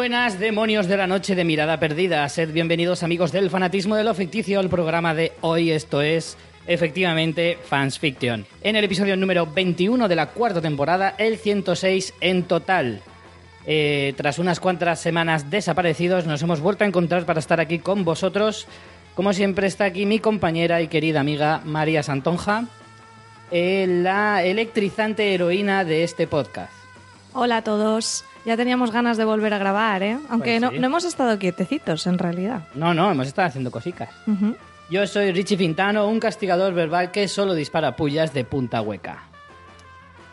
Buenas, demonios de la noche de mirada perdida. Sed bienvenidos, amigos del fanatismo de lo ficticio, al programa de hoy. Esto es, efectivamente, Fans Fiction. En el episodio número 21 de la cuarta temporada, el 106 en total. Eh, tras unas cuantas semanas desaparecidos, nos hemos vuelto a encontrar para estar aquí con vosotros. Como siempre, está aquí mi compañera y querida amiga María Santonja, eh, la electrizante heroína de este podcast. Hola a todos. Ya teníamos ganas de volver a grabar, ¿eh? Aunque Pues no, sí. no hemos estado quietecitos, en realidad. No, no, hemos estado haciendo cositas. Yo soy Richie Fintano, un castigador verbal que solo dispara pullas de punta hueca.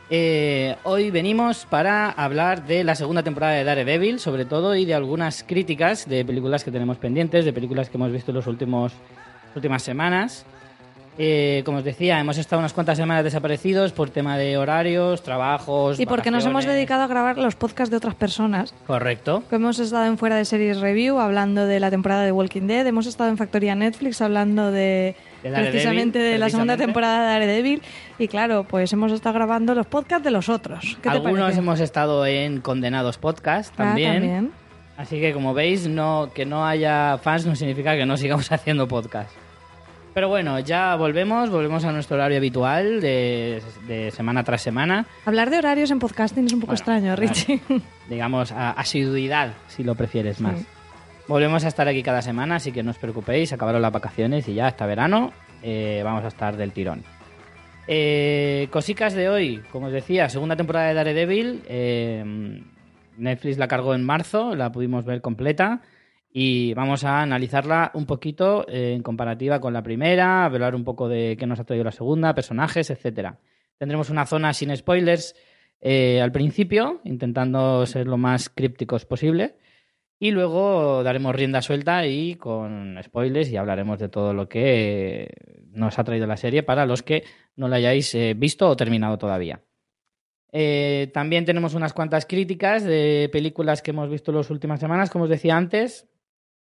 Eh, hoy venimos para hablar de la segunda temporada de Daredevil, sobre todo, y de algunas críticas de películas que tenemos pendientes, de películas que hemos visto en las últimas semanas. Eh, como os decía, hemos estado unas cuantas semanas desaparecidos por tema de horarios, trabajos. Y porque nos hemos dedicado a grabar los podcasts de otras personas. Correcto. Hemos estado en Fuera de Series Review hablando de la temporada de Walking Dead. Hemos estado en Factoría Netflix hablando de, precisamente de la segunda temporada de Daredevil. Y claro, pues hemos estado grabando los podcasts de los otros. ¿Qué te Algunos hemos estado en Condenados Podcast Ah, también. Así que como veis, no, que no haya fans no significa que no sigamos haciendo podcast. Pero bueno, ya volvemos, volvemos a nuestro horario habitual de, de semana tras semana. Hablar de horarios en podcasting es un poco Bueno, extraño, claro. Richie. Digamos, a asiduidad, si lo prefieres más. Sí. Volvemos a estar aquí cada semana, así que no os preocupéis, acabaron las vacaciones y ya hasta verano eh, vamos a estar del tirón. Eh, cosicas de hoy, como os decía, segunda temporada de Daredevil. eh, Netflix la cargó en marzo, la pudimos ver completa y vamos a analizarla un poquito eh, en comparativa con la primera, hablar un poco de qué nos ha traído la segunda, personajes, etcétera. Tendremos una zona sin spoilers eh, al principio, intentando ser lo más crípticos posible. Y luego daremos rienda suelta y con spoilers y hablaremos de todo lo que nos ha traído la serie para los que no la hayáis eh, visto o terminado todavía. También tenemos unas cuantas críticas de películas que hemos visto las últimas semanas, como os decía antes.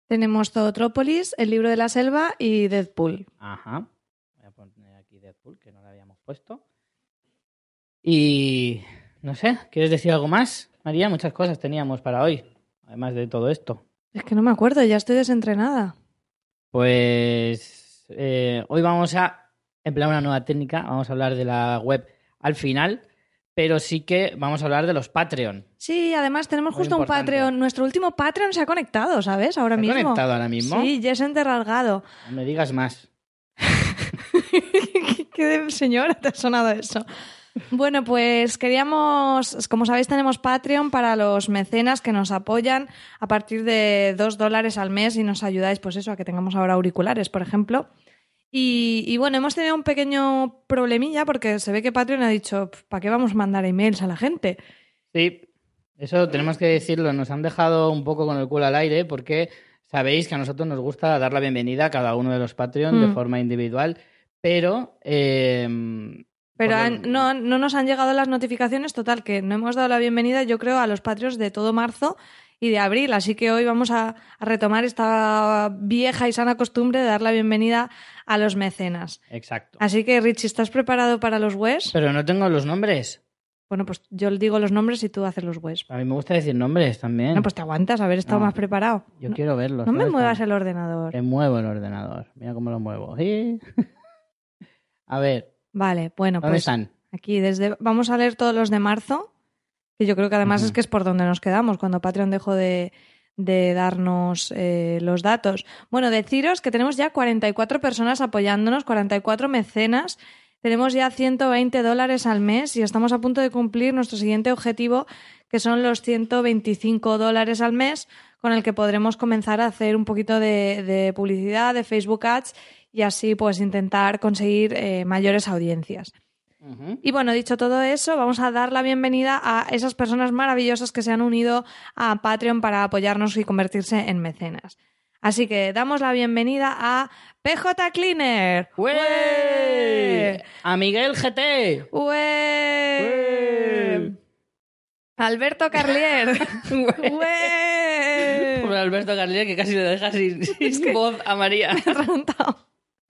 Tenemos Zootrópolis, El libro de la selva y Deadpool. Ajá. Voy a poner aquí Deadpool, que no la habíamos puesto. Y no sé, ¿quieres decir algo más? María, muchas cosas teníamos para hoy, además de todo esto. Es que no me acuerdo, ya estoy desentrenada. Pues eh, hoy vamos a emplear una nueva técnica, vamos a hablar de la web al final, pero sí que vamos a hablar de los Patreon. Sí, además tenemos Muy justo un. Patreon. Nuestro último Patreon se ha conectado, ¿sabes? Ahora ¿Se ha mismo. conectado ahora mismo? Sí, Jess Rasgado. No me digas más. ¿Qué de señora te ha sonado eso? Bueno, pues queríamos, como sabéis, tenemos Patreon para los mecenas que nos apoyan a partir de dos dólares al mes y nos ayudáis, pues eso, a que tengamos ahora auriculares, por ejemplo. Y, y bueno, hemos tenido un pequeño problemilla porque se ve que Patreon ha dicho, ¿para qué vamos a mandar emails a la gente? Sí, eso tenemos que decirlo. Nos han dejado un poco con el culo al aire porque sabéis que a nosotros nos gusta dar la bienvenida a cada uno de los Patreon de Mm. forma individual, pero eh, Pero han- no, no nos han llegado las notificaciones, total, que no hemos dado la bienvenida, yo creo, a los patrios de todo marzo y de abril. Así que hoy vamos a, a retomar esta vieja y sana costumbre de dar la bienvenida a los mecenas. exacto. Así que, Richie, ¿estás preparado para los WES? Pero no tengo los nombres. Bueno, pues yo digo los nombres y tú haces los WES. A mí me gusta decir nombres también. No, pues te aguantas, haber estado No, más preparado. Yo no, quiero verlos. no me muevas el ordenador. Que muevo el ordenador. Mira cómo lo muevo. Sí. A ver, Vale, bueno, ¿dónde pues están? aquí desde vamos a leer todos los de marzo, que yo creo que además es que es por donde nos quedamos cuando Patreon dejó de, de darnos eh, los datos. Bueno, deciros que tenemos ya 44 personas apoyándonos, 44 mecenas. Tenemos ya 120 dólares al mes y estamos a punto de cumplir nuestro siguiente objetivo, que son los 125 dólares al mes, con el que podremos comenzar a hacer un poquito de, de publicidad, de Facebook Ads y así pues intentar conseguir eh, mayores audiencias. Y bueno, dicho todo eso, vamos a dar la bienvenida a esas personas maravillosas que se han unido a Patreon para apoyarnos y convertirse en mecenas. Así que damos la bienvenida a PJ Cleaner. ¡Ué! A Miguel GT. ¡Ué! Alberto Carlier. Pobre Alberto Carlier que casi le deja sin, sin voz a María. Me ha.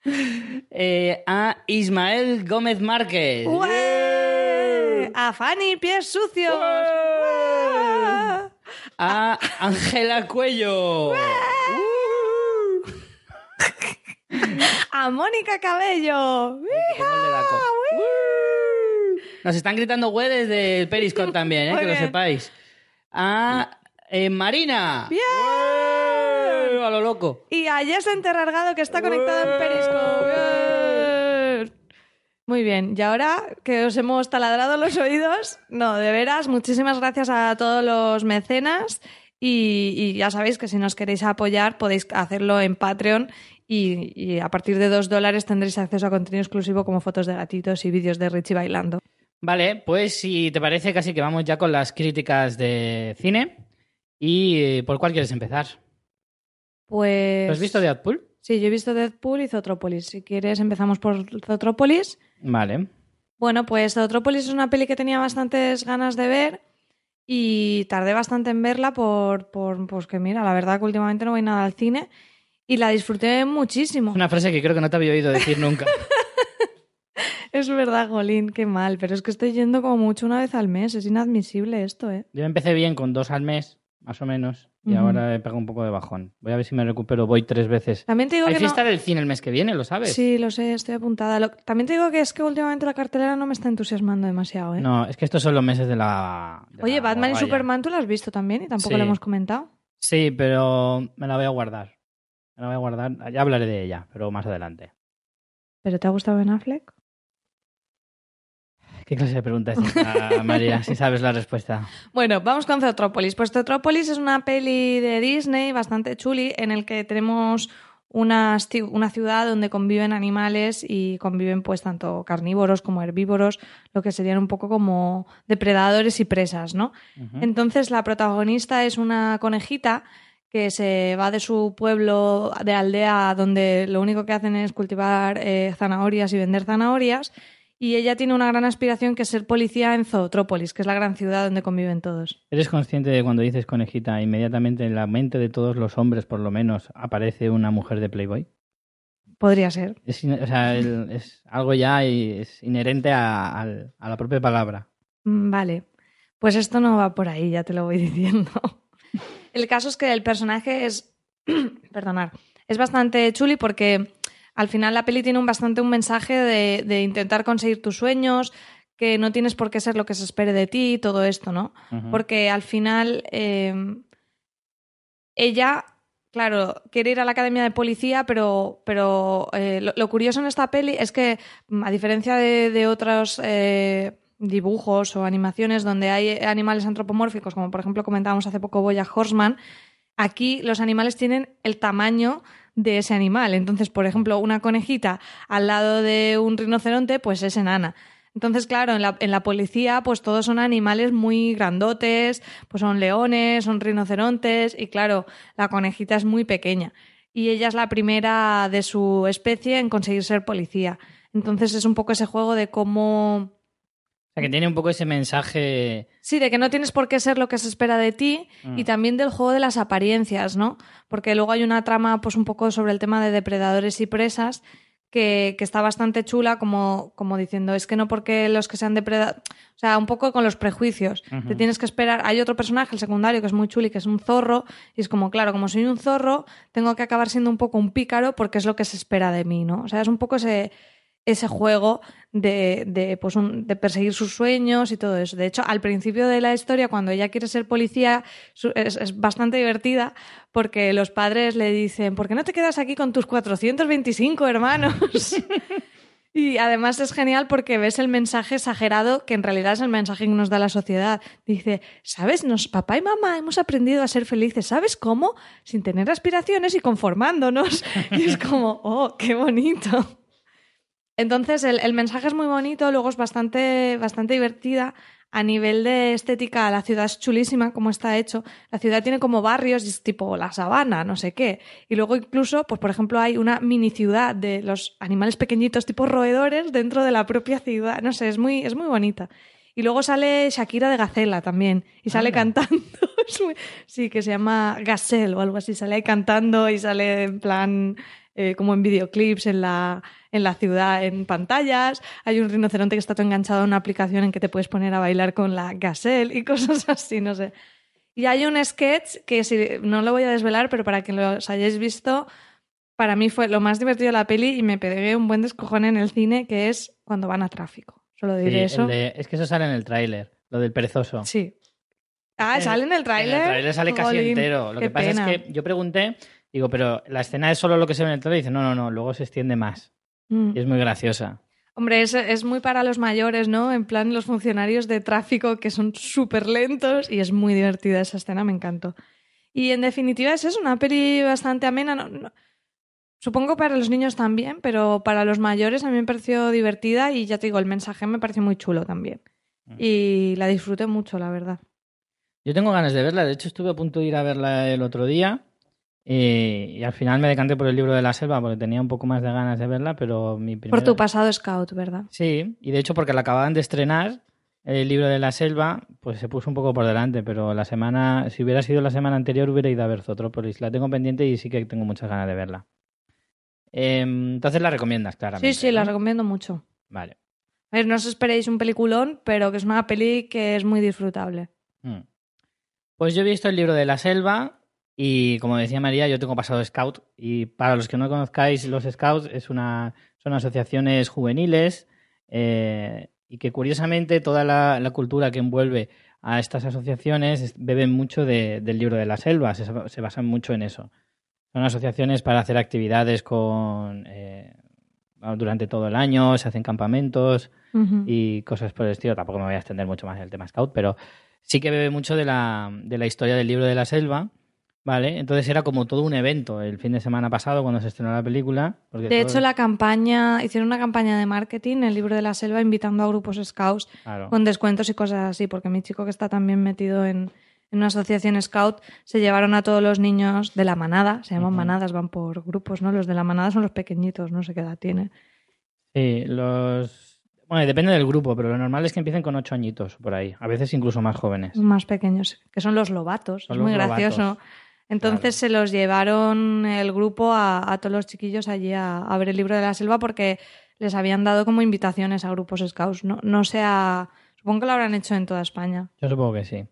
Eh, a Ismael Gómez Márquez. ¡Ué! A Fanny Pies Sucios. ¡Ué! A Ángela Cuello. A Mónica Cabello. Nos están gritando güey desde el Periscope también, eh, que lo sepáis. A eh, Marina. ¡Bien! A lo loco. Y a Jess Enterrargado que está conectado en Periscope. Muy bien, y ahora que os hemos taladrado los oídos, no, de veras, muchísimas gracias a todos los mecenas y, y ya sabéis que si nos queréis apoyar podéis hacerlo en Patreon y, y a partir de dos dólares tendréis acceso a contenido exclusivo como fotos de gatitos y vídeos de Richie bailando. Vale, pues si te parece, casi que vamos ya con las críticas de cine. ¿Y eh, por cuál quieres empezar? Pues... ¿Lo has visto Deadpool? Sí, yo he visto Deadpool y Zootropolis. Si quieres empezamos por Zootropolis. Vale. Bueno, pues Zootropolis es una peli que tenía bastantes ganas de ver y tardé bastante en verla por, por pues que mira, la verdad que últimamente no voy nada al cine y la disfruté muchísimo. Una frase que creo que no te había oído decir nunca. Es verdad, Golín, qué mal, pero es que estoy yendo como mucho una vez al mes, es inadmisible esto, ¿eh? Yo empecé bien con dos al mes, más o menos, y ahora he pegado un poco de bajón. Voy a ver si me recupero, voy tres veces. También te digo Hay que fiesta no... del cine el mes que viene, ¿lo sabes? Sí, lo sé, estoy apuntada. Lo- También te digo que es que últimamente la cartelera no me está entusiasmando demasiado, ¿eh? No, es que estos son los meses de la... de Oye, la Batman y. Superman tú lo has visto también y tampoco Sí. lo hemos comentado. Sí, pero me la voy a guardar. Me la voy a guardar. Ya hablaré de ella, pero más adelante. ¿Pero te ha gustado Ben Affleck? ¿Qué clase de pregunta es esta, María? Si sabes la respuesta. Bueno, vamos con Zootropolis. Pues Zootropolis es una peli de Disney bastante chuli en el que tenemos una, una ciudad donde conviven animales y conviven pues tanto carnívoros como herbívoros, lo que serían un poco como depredadores y presas, ¿no? Entonces la protagonista es una conejita que se va de su pueblo de aldea donde lo único que hacen es cultivar eh, zanahorias y vender zanahorias y ella tiene una gran aspiración que es ser policía en Zootrópolis, que es la gran ciudad donde conviven todos. ¿Eres consciente de cuando dices conejita, inmediatamente en la mente de todos los hombres, por lo menos, aparece una mujer de Playboy? Podría ser. Es, o sea, es algo ya y es inherente a, a la propia palabra. Mm, Vale, pues esto no va por ahí, ya te lo voy diciendo. El caso es que el personaje es, perdonar, es bastante chuli porque al final la peli tiene un bastante un mensaje de, de intentar conseguir tus sueños, que no tienes por qué ser lo que se espere de ti, todo esto, ¿no? Porque al final eh, ella, claro, quiere ir a la academia de policía, pero, pero eh, lo, lo curioso en esta peli es que, mm, a diferencia de, de otros eh, dibujos o animaciones donde hay animales antropomórficos, como por ejemplo comentábamos hace poco Boya Horseman, aquí los animales tienen el tamaño de ese animal. Entonces, por ejemplo, una conejita al lado de un rinoceronte, pues es enana. Entonces, claro, en la, en la policía, pues todos son animales muy grandotes, pues son leones, son rinocerontes, y claro, la conejita es muy pequeña. Y ella es la primera de su especie en conseguir ser policía. Entonces es un poco ese juego de cómo sea, que tiene un poco ese mensaje... Sí, de que no tienes por qué ser lo que se espera de ti Mm. y también del juego de las apariencias, ¿no? Porque luego hay una trama, pues un poco sobre el tema de depredadores y presas que, que está bastante chula, como, como diciendo, es que no porque los que sean depredadores. O sea, un poco con los prejuicios. Te tienes que esperar. Hay otro personaje, el secundario, que es muy chuli, que es un zorro, y es como, claro, como soy un zorro, tengo que acabar siendo un poco un pícaro porque es lo que se espera de mí, ¿no? O sea, es un poco ese ese juego de, de, pues un- de perseguir sus sueños y todo eso. De hecho, al principio de la historia, cuando ella quiere ser policía, es, es bastante divertida porque los padres le dicen, ¿por qué no te quedas aquí con tus 425 hermanos? Y además es genial porque ves el mensaje exagerado que en realidad es el mensaje que nos da la sociedad. Dice, ¿sabes? Nos, papá y mamá hemos aprendido a ser felices. ¿Sabes cómo? Sin tener aspiraciones y conformándonos. Y es como, oh, qué bonito. Entonces el, el mensaje es muy bonito, luego es bastante, bastante divertida. A nivel de estética, la ciudad es chulísima, como está hecho. La ciudad tiene como barrios, es tipo la sabana, no sé qué. Y luego incluso, pues por ejemplo, hay una mini ciudad de los animales pequeñitos tipo roedores dentro de la propia ciudad. No sé, es muy, es muy bonita. Y luego sale Shakira de Gacela también. Y sale Anda. cantando. Sí, que se llama Gazelle o algo así. Sale ahí cantando y sale en plan eh, como en videoclips en la, en la ciudad, en pantallas. Hay un rinoceronte que está todo enganchado a una aplicación en que te puedes poner a bailar con la Gazelle y cosas así, no sé. Y hay un sketch que si, no lo voy a desvelar, pero para que los hayáis visto, para mí fue lo más divertido de la peli y me pegué un buen descojón en el cine, que es cuando van a tráfico. Solo Sí, diré el eso. de- es que eso sale en el tráiler, lo del perezoso. Sí. Ah, En- ¿sale en el tráiler? En el tráiler sale casi entero. Lo que pasa pena. es que yo pregunté, digo, pero la escena es solo lo que se ve en el tráiler y dice, no, no, no, luego se extiende más. Mm. Y es muy graciosa. Hombre, es, es muy para los mayores, ¿no? En plan, los funcionarios de tráfico que son súper lentos y es muy divertida esa escena, me encantó. Y en definitiva es eso, una peli bastante amena. no- no- Supongo para los niños también, pero para los mayores a mí me pareció divertida y ya te digo, el mensaje me pareció muy chulo también. Mm. Y la disfruté mucho, la verdad. Yo tengo ganas de verla, de hecho estuve a punto de ir a verla el otro día y al final me decanté por el libro de la selva porque tenía un poco más de ganas de verla, pero mi primera... Por tu pasado scout, ¿verdad? Sí, y de hecho porque la acababan de estrenar, el libro de la selva, pues se puso un poco por delante, pero la semana, si hubiera sido la semana anterior, hubiera ido a ver Zotrópolis. La tengo pendiente y sí que tengo muchas ganas de verla. Em, entonces la recomiendas, claramente. Sí, sí, la recomiendo mucho. Vale. A ver, no os esperéis un peliculón, pero que es una peli que es muy disfrutable. Mm. Pues yo he visto el libro de la selva y como decía María, yo tengo pasado scout y para los que no conozcáis los scouts es una, son asociaciones juveniles eh, y que curiosamente toda la, la cultura que envuelve a estas asociaciones es- beben mucho de- del libro de la selva, se, se basan mucho en eso. Son asociaciones para hacer actividades con eh, durante todo el año, se hacen campamentos, y cosas por el estilo. Tampoco me voy a extender mucho más en el tema Scout, pero sí que bebe mucho de la, de la historia del libro de la selva, ¿vale? Entonces era como todo un evento el fin de semana pasado cuando se estrenó la película. porque De todo- hecho, la campaña, hicieron una campaña de marketing, el libro de la selva, invitando a grupos scouts Claro. con descuentos y cosas así, porque mi chico que está también metido en, en una asociación scout, se llevaron a todos los niños de la manada, se llaman manadas, van por grupos, ¿no? Los de la manada son los pequeñitos, no sé qué edad tiene. Sí, los... Bueno, depende del grupo, pero lo normal es que empiecen con ocho añitos por ahí. A veces incluso más jóvenes. Más pequeños, que son los lobatos, Son es muy lobatos. gracioso. Entonces se los llevaron el grupo a, a todos los chiquillos allí a, a ver el libro de la selva porque les habían dado como invitaciones a grupos scouts. No, no sea, supongo que lo habrán hecho en toda España. Yo supongo que sí.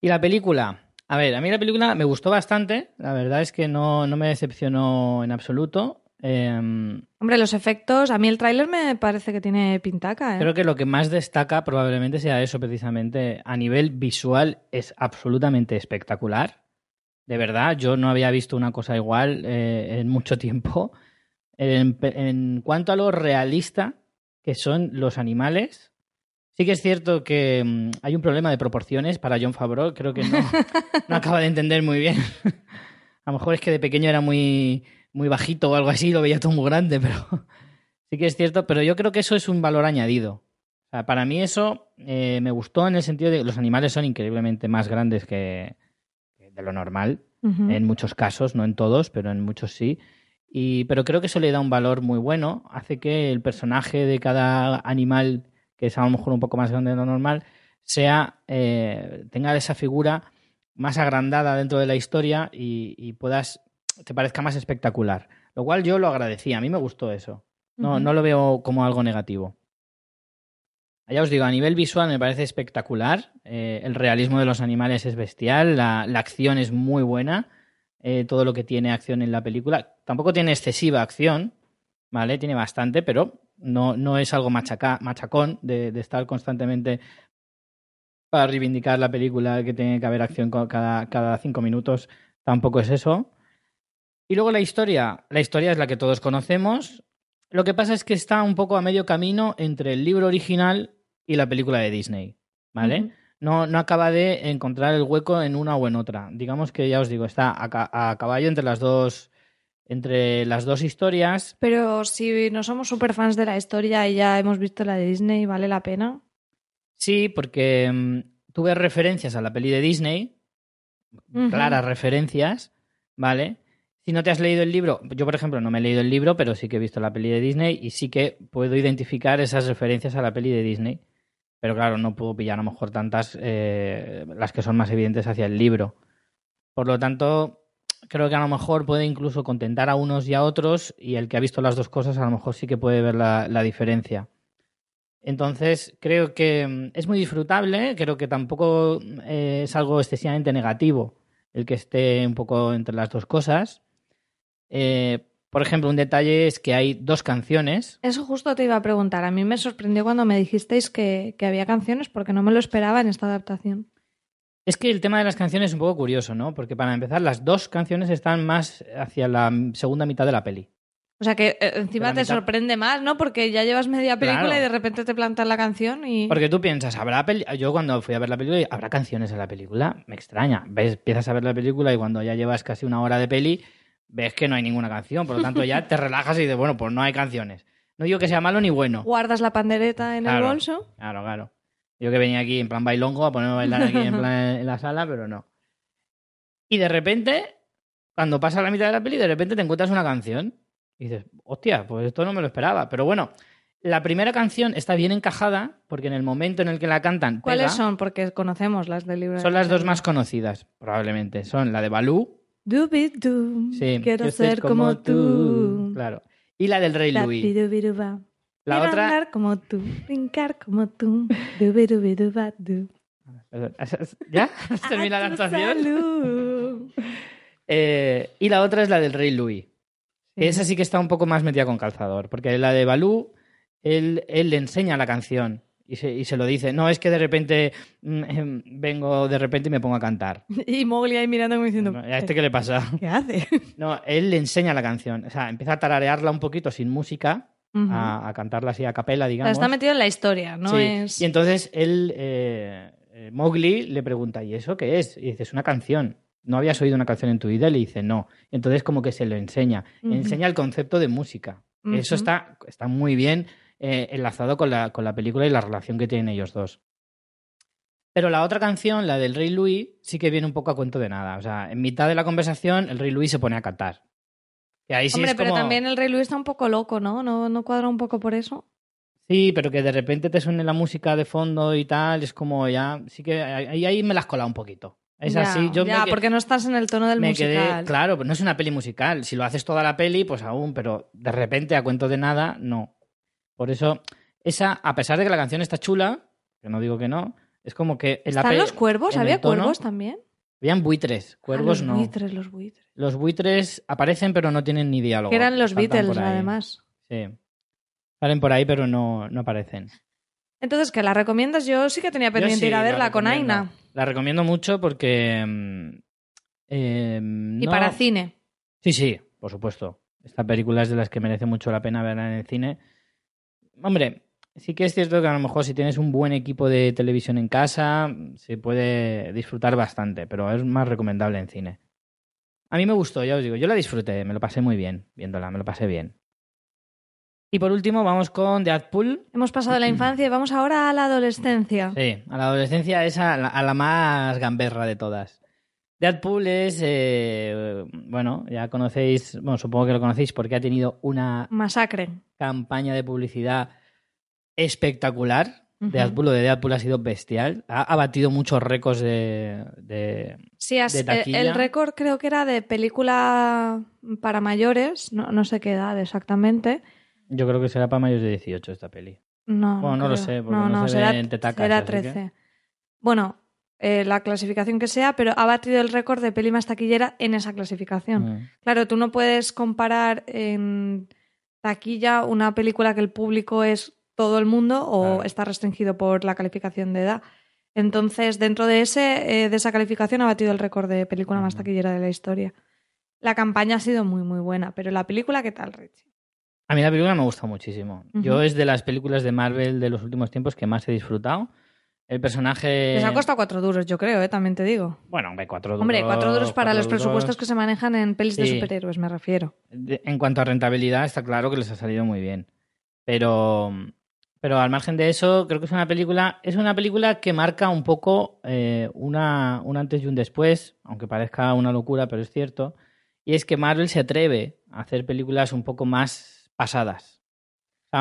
¿Y la película? A ver, a mí la película me gustó bastante. La verdad es que no, no me decepcionó en absoluto. Em, Hombre, los efectos, a mí el tráiler me parece que tiene pintaca, ¿eh? Creo que lo que más destaca probablemente sea eso, precisamente. A nivel visual es absolutamente espectacular. De verdad, yo no había visto una cosa igual eh, en mucho tiempo. En, en cuanto a lo realista que son los animales, sí que es cierto que mm, hay un problema de proporciones para John Favreau. Creo que no, no acaba de entender muy bien. a lo mejor es que de pequeño era muy, muy bajito o algo así, lo veía todo muy grande, pero sí que es cierto. Pero yo creo que eso es un valor añadido. O sea, para mí eso eh, me gustó en el sentido de que los animales son increíblemente más grandes que de lo normal, en muchos casos, no en todos, pero en muchos sí. Y, pero creo que eso le da un valor muy bueno, hace que el personaje de cada animal, que es a lo mejor un poco más grande de lo normal, sea eh, tenga esa figura más agrandada dentro de la historia y, y puedas te parezca más espectacular. Lo cual yo lo agradecí, a mí me gustó eso. No, no lo veo como algo negativo. Ya os digo, a nivel visual me parece espectacular. Eh, el realismo de los animales es bestial, la, acción es muy buena. eh, todo lo que tiene acción en la película. Tampoco tiene excesiva acción, ¿vale? Tiene bastante, pero no, no es algo machaca, machacón de, de estar constantemente para reivindicar la película que tiene que haber acción cada, cada cinco minutos. Tampoco es eso. Y luego la historia. La historia es la que todos conocemos. Lo que pasa es que está un poco a medio camino entre el libro original y la película de Disney. ¿Vale? No, no acaba de encontrar el hueco en una o en otra. Digamos que ya os digo, está a, ca- a caballo entre las dos. Entre las dos historias. Pero si no somos súper fans de la historia y ya hemos visto la de Disney, ¿vale la pena? Sí, porque mm, tuve referencias a la peli de Disney, claras referencias, ¿vale? Si no te has leído el libro, yo por ejemplo no me he leído el libro, pero sí que he visto la peli de Disney y sí que puedo identificar esas referencias a la peli de Disney. Pero claro, no puedo pillar a lo mejor tantas, eh, las que son más evidentes hacia el libro. Por lo tanto, creo que a lo mejor puede incluso contentar a unos y a otros y el que ha visto las dos cosas a lo mejor sí que puede ver la, diferencia. Entonces, creo que mm, es muy disfrutable, creo que tampoco eh, es algo excesivamente negativo el que esté un poco entre las dos cosas. Eh, por ejemplo, un detalle es que hay dos canciones. Eso justo te iba a preguntar. A mí me sorprendió cuando me dijisteis que, que había canciones porque no me lo esperaba en esta adaptación. Es que el tema de las canciones es un poco curioso, ¿no? Porque para empezar, las dos canciones están más hacia la segunda mitad de la peli. O sea que eh, encima te mitad- sorprende más, ¿no? Porque ya llevas media película Claro. y de repente te plantas la canción y... Porque tú piensas, ¿habrá peli yo cuando fui a ver la película, ¿habrá canciones en la película? Me extraña. Ves, empiezas a ver la película y cuando ya llevas casi una hora de peli, ves que no hay ninguna canción. Por lo tanto, ya te relajas y dices, bueno, pues no hay canciones. No digo que sea malo ni bueno. Guardas la pandereta en Claro. el bolso. Claro, claro. Yo que venía aquí en plan bailongo a ponerme a bailar aquí en, plan en la sala, pero no. Y de repente, cuando pasa la mitad de la peli, de repente te encuentras una canción. Y dices, hostia, pues esto no me lo esperaba. Pero bueno, la primera canción está bien encajada porque en el momento en el que la cantan. ¿Cuáles son? Porque conocemos las del libro. Son de las dos más conocidas, probablemente. Son la de Balú. Dubidu, Sí, quiero ser como tú. Claro. Y la del Rey Louis. Dapidubiduba. La Quiero otra. como tú, brincar como tú. Dubidubidubadu. Perdón, ¿Ya? ¿Has terminado la actuación? Eh, y la otra es la del Rey Louis. Que Esa sí que está un poco más metida con calzador, porque la de Balú, él, él le enseña la canción y se, y se lo dice. No es que de repente mm, em, vengo de repente y me pongo a cantar. Y Mowgli ahí mirando como diciendo, ¿A este qué le pasa? ¿qué hace? No, él le enseña la canción. O sea, empieza a tararearla un poquito sin música, a, a cantarla así a capela, O sea, digamos. está metido en la historia, no Sí, es... Y entonces él, eh, eh, Mowgli, le pregunta, ¿y eso qué es? Y dice, es una canción. ¿No habías oído una canción en tu vida? Y le dice, no. Entonces como que se lo enseña. Enseña el concepto de música. Eso está, está muy bien eh, enlazado con la, con la película y la relación que tienen ellos dos. Pero la otra canción, la del Rey Louis, sí que viene un poco a cuento de nada. O sea, en mitad de la conversación, el Rey Louis se pone a cantar. Y ahí sí Hombre, es pero también el Rey Luis está un poco loco, ¿no? ¿no? ¿No cuadra un poco por eso? Sí, pero que de repente te suene la música de fondo y tal, es como ya. Sí que ahí, ahí me la has colado un poquito. Es Ya, así. Yo ya, me, porque no estás en el tono del me musical. quedé. Claro, pero no es una peli musical. Si lo haces toda la peli, pues aún, pero de repente, a cuento de nada, no. Por eso, esa, a pesar de que la canción está chula, que no digo que no, es como que en ¿Están los cuervos? ¿Había tono- cuervos también? Habían buitres, cuervos Ah, los no. buitres, los buitres. Los buitres aparecen, pero no tienen ni diálogo. Que eran los Beatles, además. Sí. Salen por ahí, pero no, no aparecen. Entonces, ¿que la recomiendas? Yo sí que tenía pendiente sí, ir a la verla con. Aina. La recomiendo mucho porque. mm, eh, Y para cine. Sí, sí, por supuesto. Esta película es de las que merece mucho la pena verla en el cine. Hombre, sí que es cierto que a lo mejor si tienes un buen equipo de televisión en casa, se puede disfrutar bastante, pero es más recomendable en cine. A mí me gustó, ya os digo, yo la disfruté, me lo pasé muy bien viéndola, me lo pasé bien. Y por último, vamos con Deadpool. Hemos pasado la infancia y vamos ahora a la adolescencia. Sí, a la adolescencia es a la, a la más gamberra de todas. Deadpool es, eh, bueno, ya conocéis, bueno, supongo que lo conocéis porque ha tenido una Masacre. campaña de publicidad espectacular. Ujú. Deadpool, lo de Deadpool ha sido bestial. Ha, ha batido muchos récords de, de- Sí, de el, taquilla. el récord creo que era de película para mayores, no, no sé qué edad exactamente. Yo creo que será para mayores de 18 esta peli. No, Bueno, no lo sé, porque no se ve en tetacas, será así que- 13. Bueno, eh, la clasificación que sea, pero ha batido el récord de peli más taquillera en esa clasificación. Mm. Claro, tú no puedes comparar en taquilla una película que el público es todo el mundo o Claro. está restringido por la calificación de edad. Entonces, dentro de, ese, eh, de esa calificación ha batido el récord de película más taquillera de la historia. La campaña ha sido muy, muy buena, pero la película, ¿qué tal, Richie? A mí la película me gusta muchísimo. Yo es de las películas de Marvel de los últimos tiempos que más he disfrutado. El personaje... Les ha costado cuatro duros, yo creo, ¿eh? también te digo. Bueno, hombre, cuatro duros. Hombre, cuatro duros para cuatro los presupuestos que se manejan en pelis de superhéroes, me refiero. De- En cuanto a rentabilidad, está claro que les ha salido muy bien. Pero, pero al margen de eso, creo que es una película, es una película que marca un poco eh, una, un antes y un después, aunque parezca una locura, pero es cierto. Y es que Marvel se atreve a hacer películas un poco más pasadas.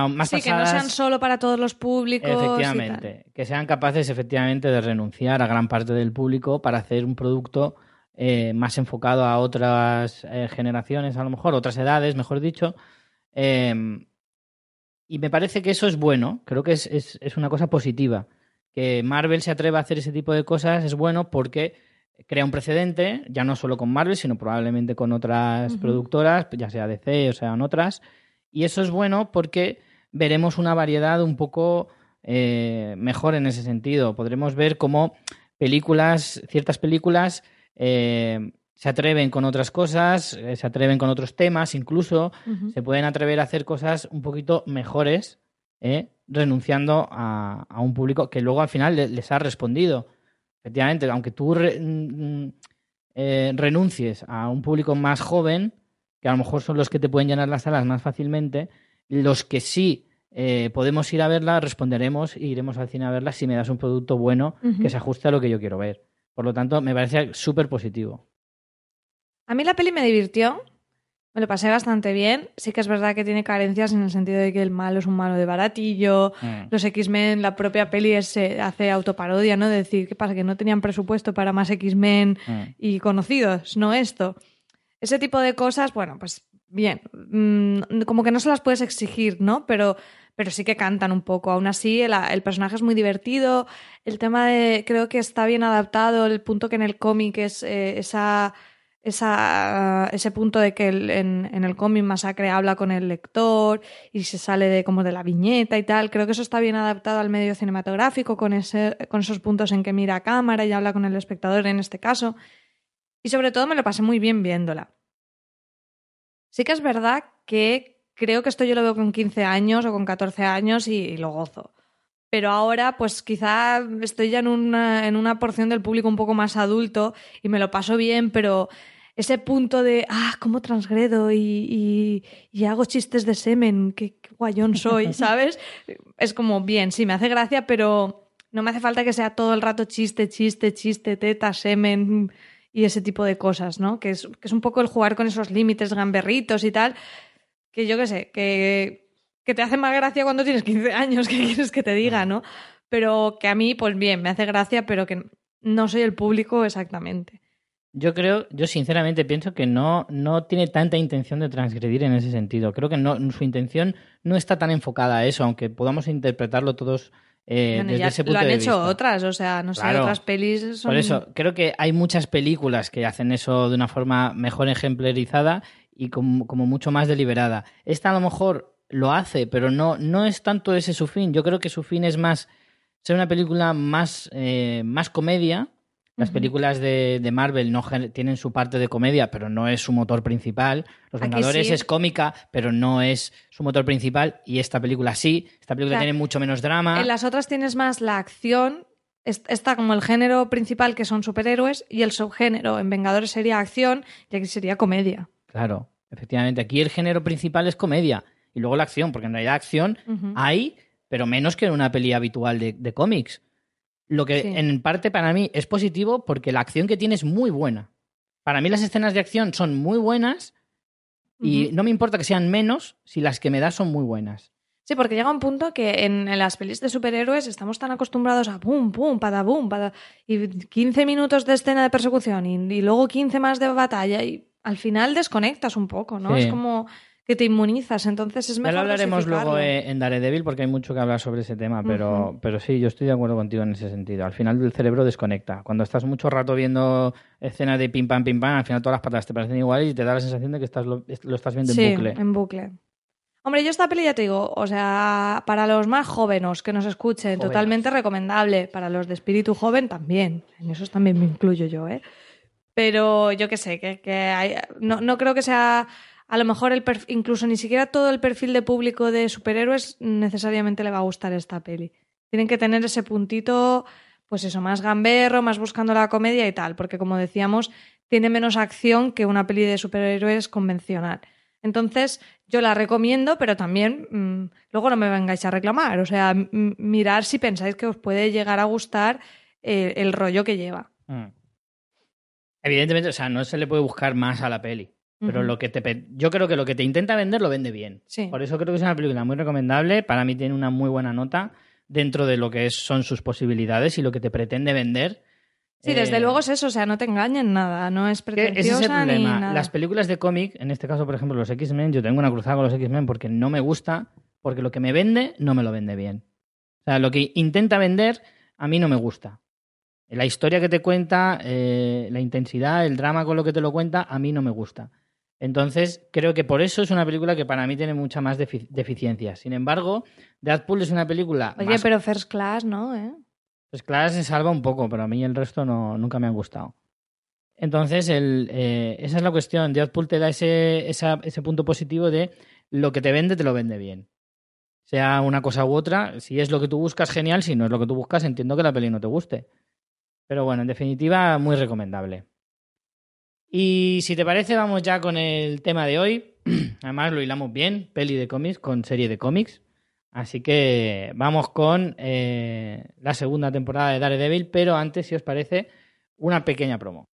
Más sí, que no sean solo para todos los públicos. y tal. Efectivamente, que sean capaces efectivamente de renunciar a gran parte del público para hacer un producto eh, más enfocado a otras eh, generaciones, a lo mejor, otras edades, mejor dicho. Eh, y me parece que eso es bueno, creo que es, es- es una cosa positiva. Que Marvel se atreva a hacer ese tipo de cosas es bueno porque crea un precedente, ya no solo con Marvel, sino probablemente con otras productoras, ya sea DC o sean otras. Y eso es bueno porque veremos una variedad un poco eh, mejor en ese sentido. Podremos ver cómo películas, ciertas películas, eh, se atreven con otras cosas, eh, se atreven con otros temas, incluso se pueden atrever a hacer cosas un poquito mejores, renunciando a, a un público que luego al final le- les ha respondido. Efectivamente, aunque tú re- mm, eh, renuncies a un público más joven, que a lo mejor son los que te pueden llenar las salas más fácilmente, los que sí eh, podemos ir a verla, responderemos e iremos al cine a verla si me das un producto bueno que se ajuste a lo que yo quiero ver. Por lo tanto, me parece súper positivo. A mí la peli me divirtió, me lo pasé bastante bien. Sí que es verdad que tiene carencias en el sentido de que el malo es un malo de baratillo. Mm. Los X-Men, la propia peli se hace autoparodia, ¿no? De decir, ¿qué pasa? Que no tenían presupuesto para más X-Men Mm. y conocidos, no esto. Ese tipo de cosas, bueno, pues bien, mm, como que no se las puedes exigir, ¿no? Pero, pero sí que cantan un poco. Aún así, el, el personaje es muy divertido. El tema de, creo que está bien adaptado, el punto que en el cómic es eh, esa, esa, ese punto de que el- en, en el cómic Masacre habla con el lector y se sale de como de la viñeta y tal. Creo que eso está bien adaptado al medio cinematográfico, con, ese, con esos puntos en que mira a cámara y habla con el espectador en este caso. Y sobre todo me lo pasé muy bien viéndola. Sí que es verdad que creo que esto yo lo veo con 15 años o con 14 años y, y lo gozo. Pero ahora, pues quizá estoy ya en una, en una porción del público un poco más adulto y me lo paso bien, pero ese punto de, ah, cómo transgredo y, y- y hago chistes de semen, qué, qué guayón soy, ¿sabes? Es como, bien, sí, me hace gracia, pero no me hace falta que sea todo el rato chiste, chiste, chiste, teta, semen y ese tipo de cosas, ¿no? Que es, que es un poco el jugar con esos límites gamberritos y tal, que yo qué sé, que, que te hace más gracia cuando tienes 15 años, ¿qué quieres que te diga, no? Pero que a mí, pues bien, me hace gracia, pero que no soy el público exactamente. Yo creo, yo sinceramente pienso que no, no tiene tanta intención de transgredir en ese sentido. Creo que no, su intención no está tan enfocada a eso, aunque podamos interpretarlo todos eh, Bueno, desde ya ese lo punto han de hecho vista. otras, o sea, no sé, otras pelis son... Por eso, creo que hay muchas películas que hacen eso de una forma mejor ejemplarizada y como, como mucho más deliberada. Esta a lo mejor lo hace, pero no, no es tanto ese su fin. Yo creo que su fin es más ser una película más, eh, más comedia. Las películas de, de Marvel no tienen su parte de comedia, pero no es su motor principal. Los Vengadores sí. es cómica, pero no es su motor principal. Y esta película sí. Esta película tiene mucho menos drama. En las otras tienes más la acción, es- está como el género principal que son superhéroes y el subgénero en Vengadores sería acción y aquí sería comedia. Claro, efectivamente. Aquí el género principal es comedia y luego la acción, porque en realidad acción hay, pero menos que en una peli habitual de, de cómics. Lo que Sí. en parte para mí es positivo porque la acción que tiene es muy buena. Para mí las escenas de acción son muy buenas y no me importa que sean menos si las que me das son muy buenas. Sí, porque llega un punto que en, en las pelis de superhéroes estamos tan acostumbrados a pum, pum, pada, pum, pada, y 15 minutos de escena de persecución y, y luego 15 más de batalla y al final desconectas un poco, ¿no? Sí. Es como que te inmunizas, entonces es Ya mejor lo hablaremos luego eh, en Daredevil porque hay mucho que hablar sobre ese tema, pero, pero sí, yo estoy de acuerdo contigo en ese sentido. Al final el cerebro desconecta. Cuando estás mucho rato viendo escenas de pim pam pim pam, al final todas las patadas te parecen iguales y te da la sensación de que estás lo, lo estás viendo sí, en bucle. en bucle. Hombre, yo esta peli ya te digo, o sea, para los más jóvenes que nos escuchen, Jóvenes. totalmente recomendable. Para los de espíritu joven también. En esos también me incluyo yo, ¿eh? Pero yo qué sé, que, que hay- no, no creo que sea a lo mejor el incluso ni siquiera todo el perfil de público de superhéroes necesariamente le va a gustar esta peli. Tienen que tener ese puntito, pues eso, más gamberro, más buscando la comedia y tal, porque como decíamos, tiene menos acción que una peli de superhéroes convencional. Entonces, yo la recomiendo, pero también mm, luego no me vengáis a reclamar. O sea, mirar si pensáis que os puede llegar a gustar eh, el rollo que lleva. Mm. Evidentemente, o sea, no se le puede buscar más a la peli. Pero lo que te yo creo que lo que te intenta vender lo vende bien. Sí. Por eso creo que es una película muy recomendable. Para mí tiene una muy buena nota dentro de lo que es- son sus posibilidades y lo que te pretende vender. Sí, desde Eh, luego es eso, o sea, no te engañen nada, no es ese es el pretenciosa ni problema. nada. Las películas de cómic, en este caso, por ejemplo, los X-Men, yo tengo una cruzada con los X-Men porque no me gusta, porque lo que me vende no me lo vende bien. O sea, lo que intenta vender a mí no me gusta. La historia que te cuenta, eh, la intensidad, el drama con lo que te lo cuenta, a mí no me gusta. Entonces, creo que por eso es una película que para mí tiene mucha más defi- deficiencia. Sin embargo, Deadpool es una película Oye, más pero First Class, ¿no? ¿Eh? pues claro, se salva un poco, pero a mí el resto no, nunca me han gustado. Entonces, el, eh, esa es la cuestión. Deadpool te da ese, esa- ese punto positivo de lo que te vende, te lo vende bien. Sea una cosa u otra, si es lo que tú buscas, genial. Si no es lo que tú buscas, entiendo que la peli no te guste. Pero bueno, en definitiva, muy recomendable. Y si te parece, vamos ya con el tema de hoy. Además, lo hilamos bien, peli de cómics con serie de cómics. Así que vamos con eh, la segunda temporada de Daredevil, pero antes, si os parece, una pequeña promo.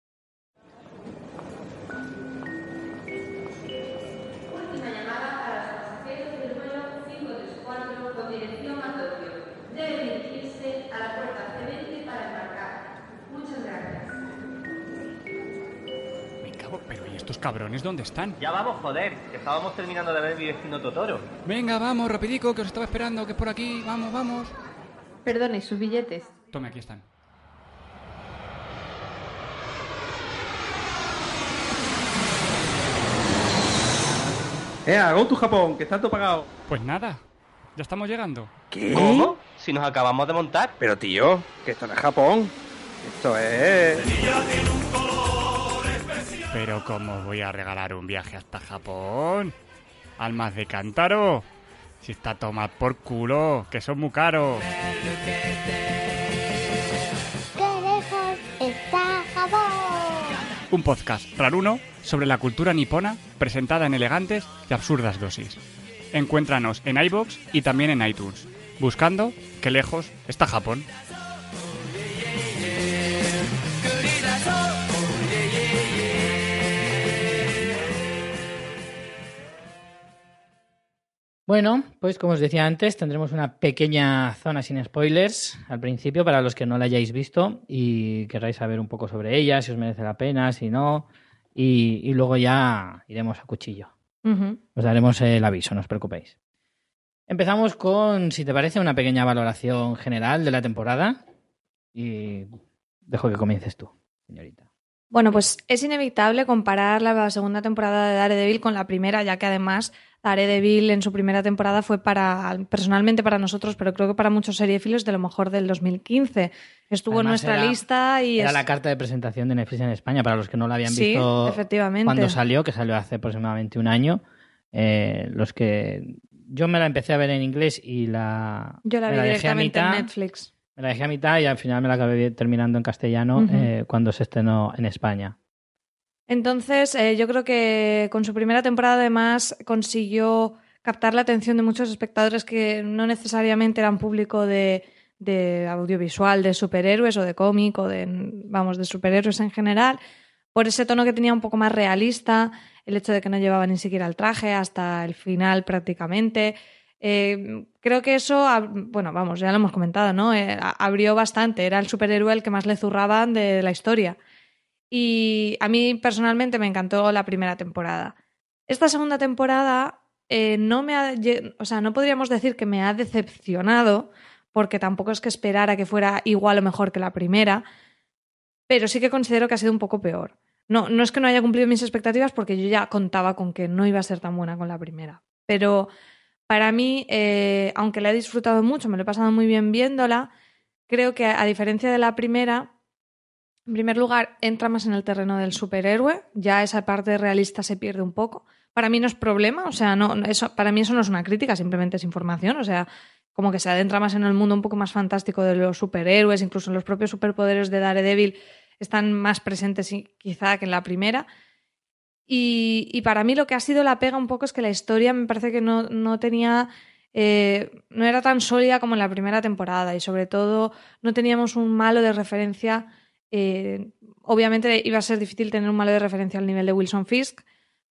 Cabrones dónde están? Ya vamos, joder, que estábamos terminando de ver mi vecino Totoro. Venga, vamos, rapidico, que os estaba esperando, que es por aquí. Vamos, vamos. Perdone, sus billetes. Tome, aquí están. Eh, go to Japón, que está todo pagado. Pues nada, ya estamos llegando. ¿Qué? ¿Cómo? Si nos acabamos de montar. Pero tío, que esto no es Japón. Esto es... Pero ¿cómo voy a regalar un viaje hasta Japón? Almas de cántaro. Si está a tomar por culo, que son muy caros. ¡Qué lejos está Japón! Un podcast raruno sobre la cultura nipona presentada en elegantes y absurdas dosis. Encuéntranos en iBox y también en iTunes, buscando qué lejos está Japón. Bueno, pues como os decía antes, tendremos una pequeña zona sin spoilers al principio para los que no la hayáis visto y querráis saber un poco sobre ella, si os merece la pena, si no, y, y luego ya iremos a cuchillo. Ujú. Os daremos el aviso, no os preocupéis. Empezamos con, si te parece, una pequeña valoración general de la temporada y dejo que comiences tú, señorita. Bueno, pues es inevitable comparar la segunda temporada de Daredevil con la primera, ya que además Daredevil en su primera temporada fue para, personalmente para nosotros, pero creo que para muchos seriefilos, de lo mejor del 2015. Estuvo en nuestra era- lista y Era es... la carta de presentación de Netflix en España, para los que no la habían Sí, visto efectivamente. cuando salió, que salió hace aproximadamente un año. eh, los que yo me la empecé a ver en inglés y la, Yo la vi dejé a directamente en Netflix. Me la dejé a mitad y al final me la acabé terminando en castellano eh, cuando se estrenó en España. Entonces, eh, yo creo que con su primera temporada además consiguió captar la atención de muchos espectadores que no necesariamente eran público de, audiovisual, de superhéroes o de cómic o de, vamos, de superhéroes en general, por ese tono que tenía un poco más realista, el hecho de que no llevaba ni siquiera el traje hasta el final prácticamente. Eh, creo que eso, bueno, vamos, ya lo hemos comentado, ¿no? Eh, abrió bastante, era el superhéroe el que más le zurraban de la historia. Y a mí personalmente me encantó la primera temporada. Esta segunda temporada eh, no me ha, o sea, no podríamos decir que me ha decepcionado, porque tampoco es que esperara que fuera igual o mejor que la primera, pero sí que considero que ha sido un poco peor. No, no es que no haya cumplido mis expectativas, porque yo ya contaba con que no iba a ser tan buena con la primera. Pero Para mí, eh, aunque la he disfrutado mucho, me lo he pasado muy bien viéndola, creo que a diferencia de la primera, en primer lugar, entra más en el terreno del superhéroe, ya esa parte realista se pierde un poco. Para mí no es problema, o sea, no, eso, para mí eso no es una crítica, simplemente es información, o sea, como que se adentra más en el mundo un poco más fantástico de los superhéroes, incluso los propios superpoderes de Daredevil están más presentes quizá que en la primera. Y, y para mí lo que ha sido la pega un poco es que la historia me parece que no, no tenía. eh, no era tan sólida como en la primera temporada y sobre todo no teníamos un malo de referencia. Eh, obviamente iba a ser difícil tener un malo de referencia al nivel de Wilson Fisk,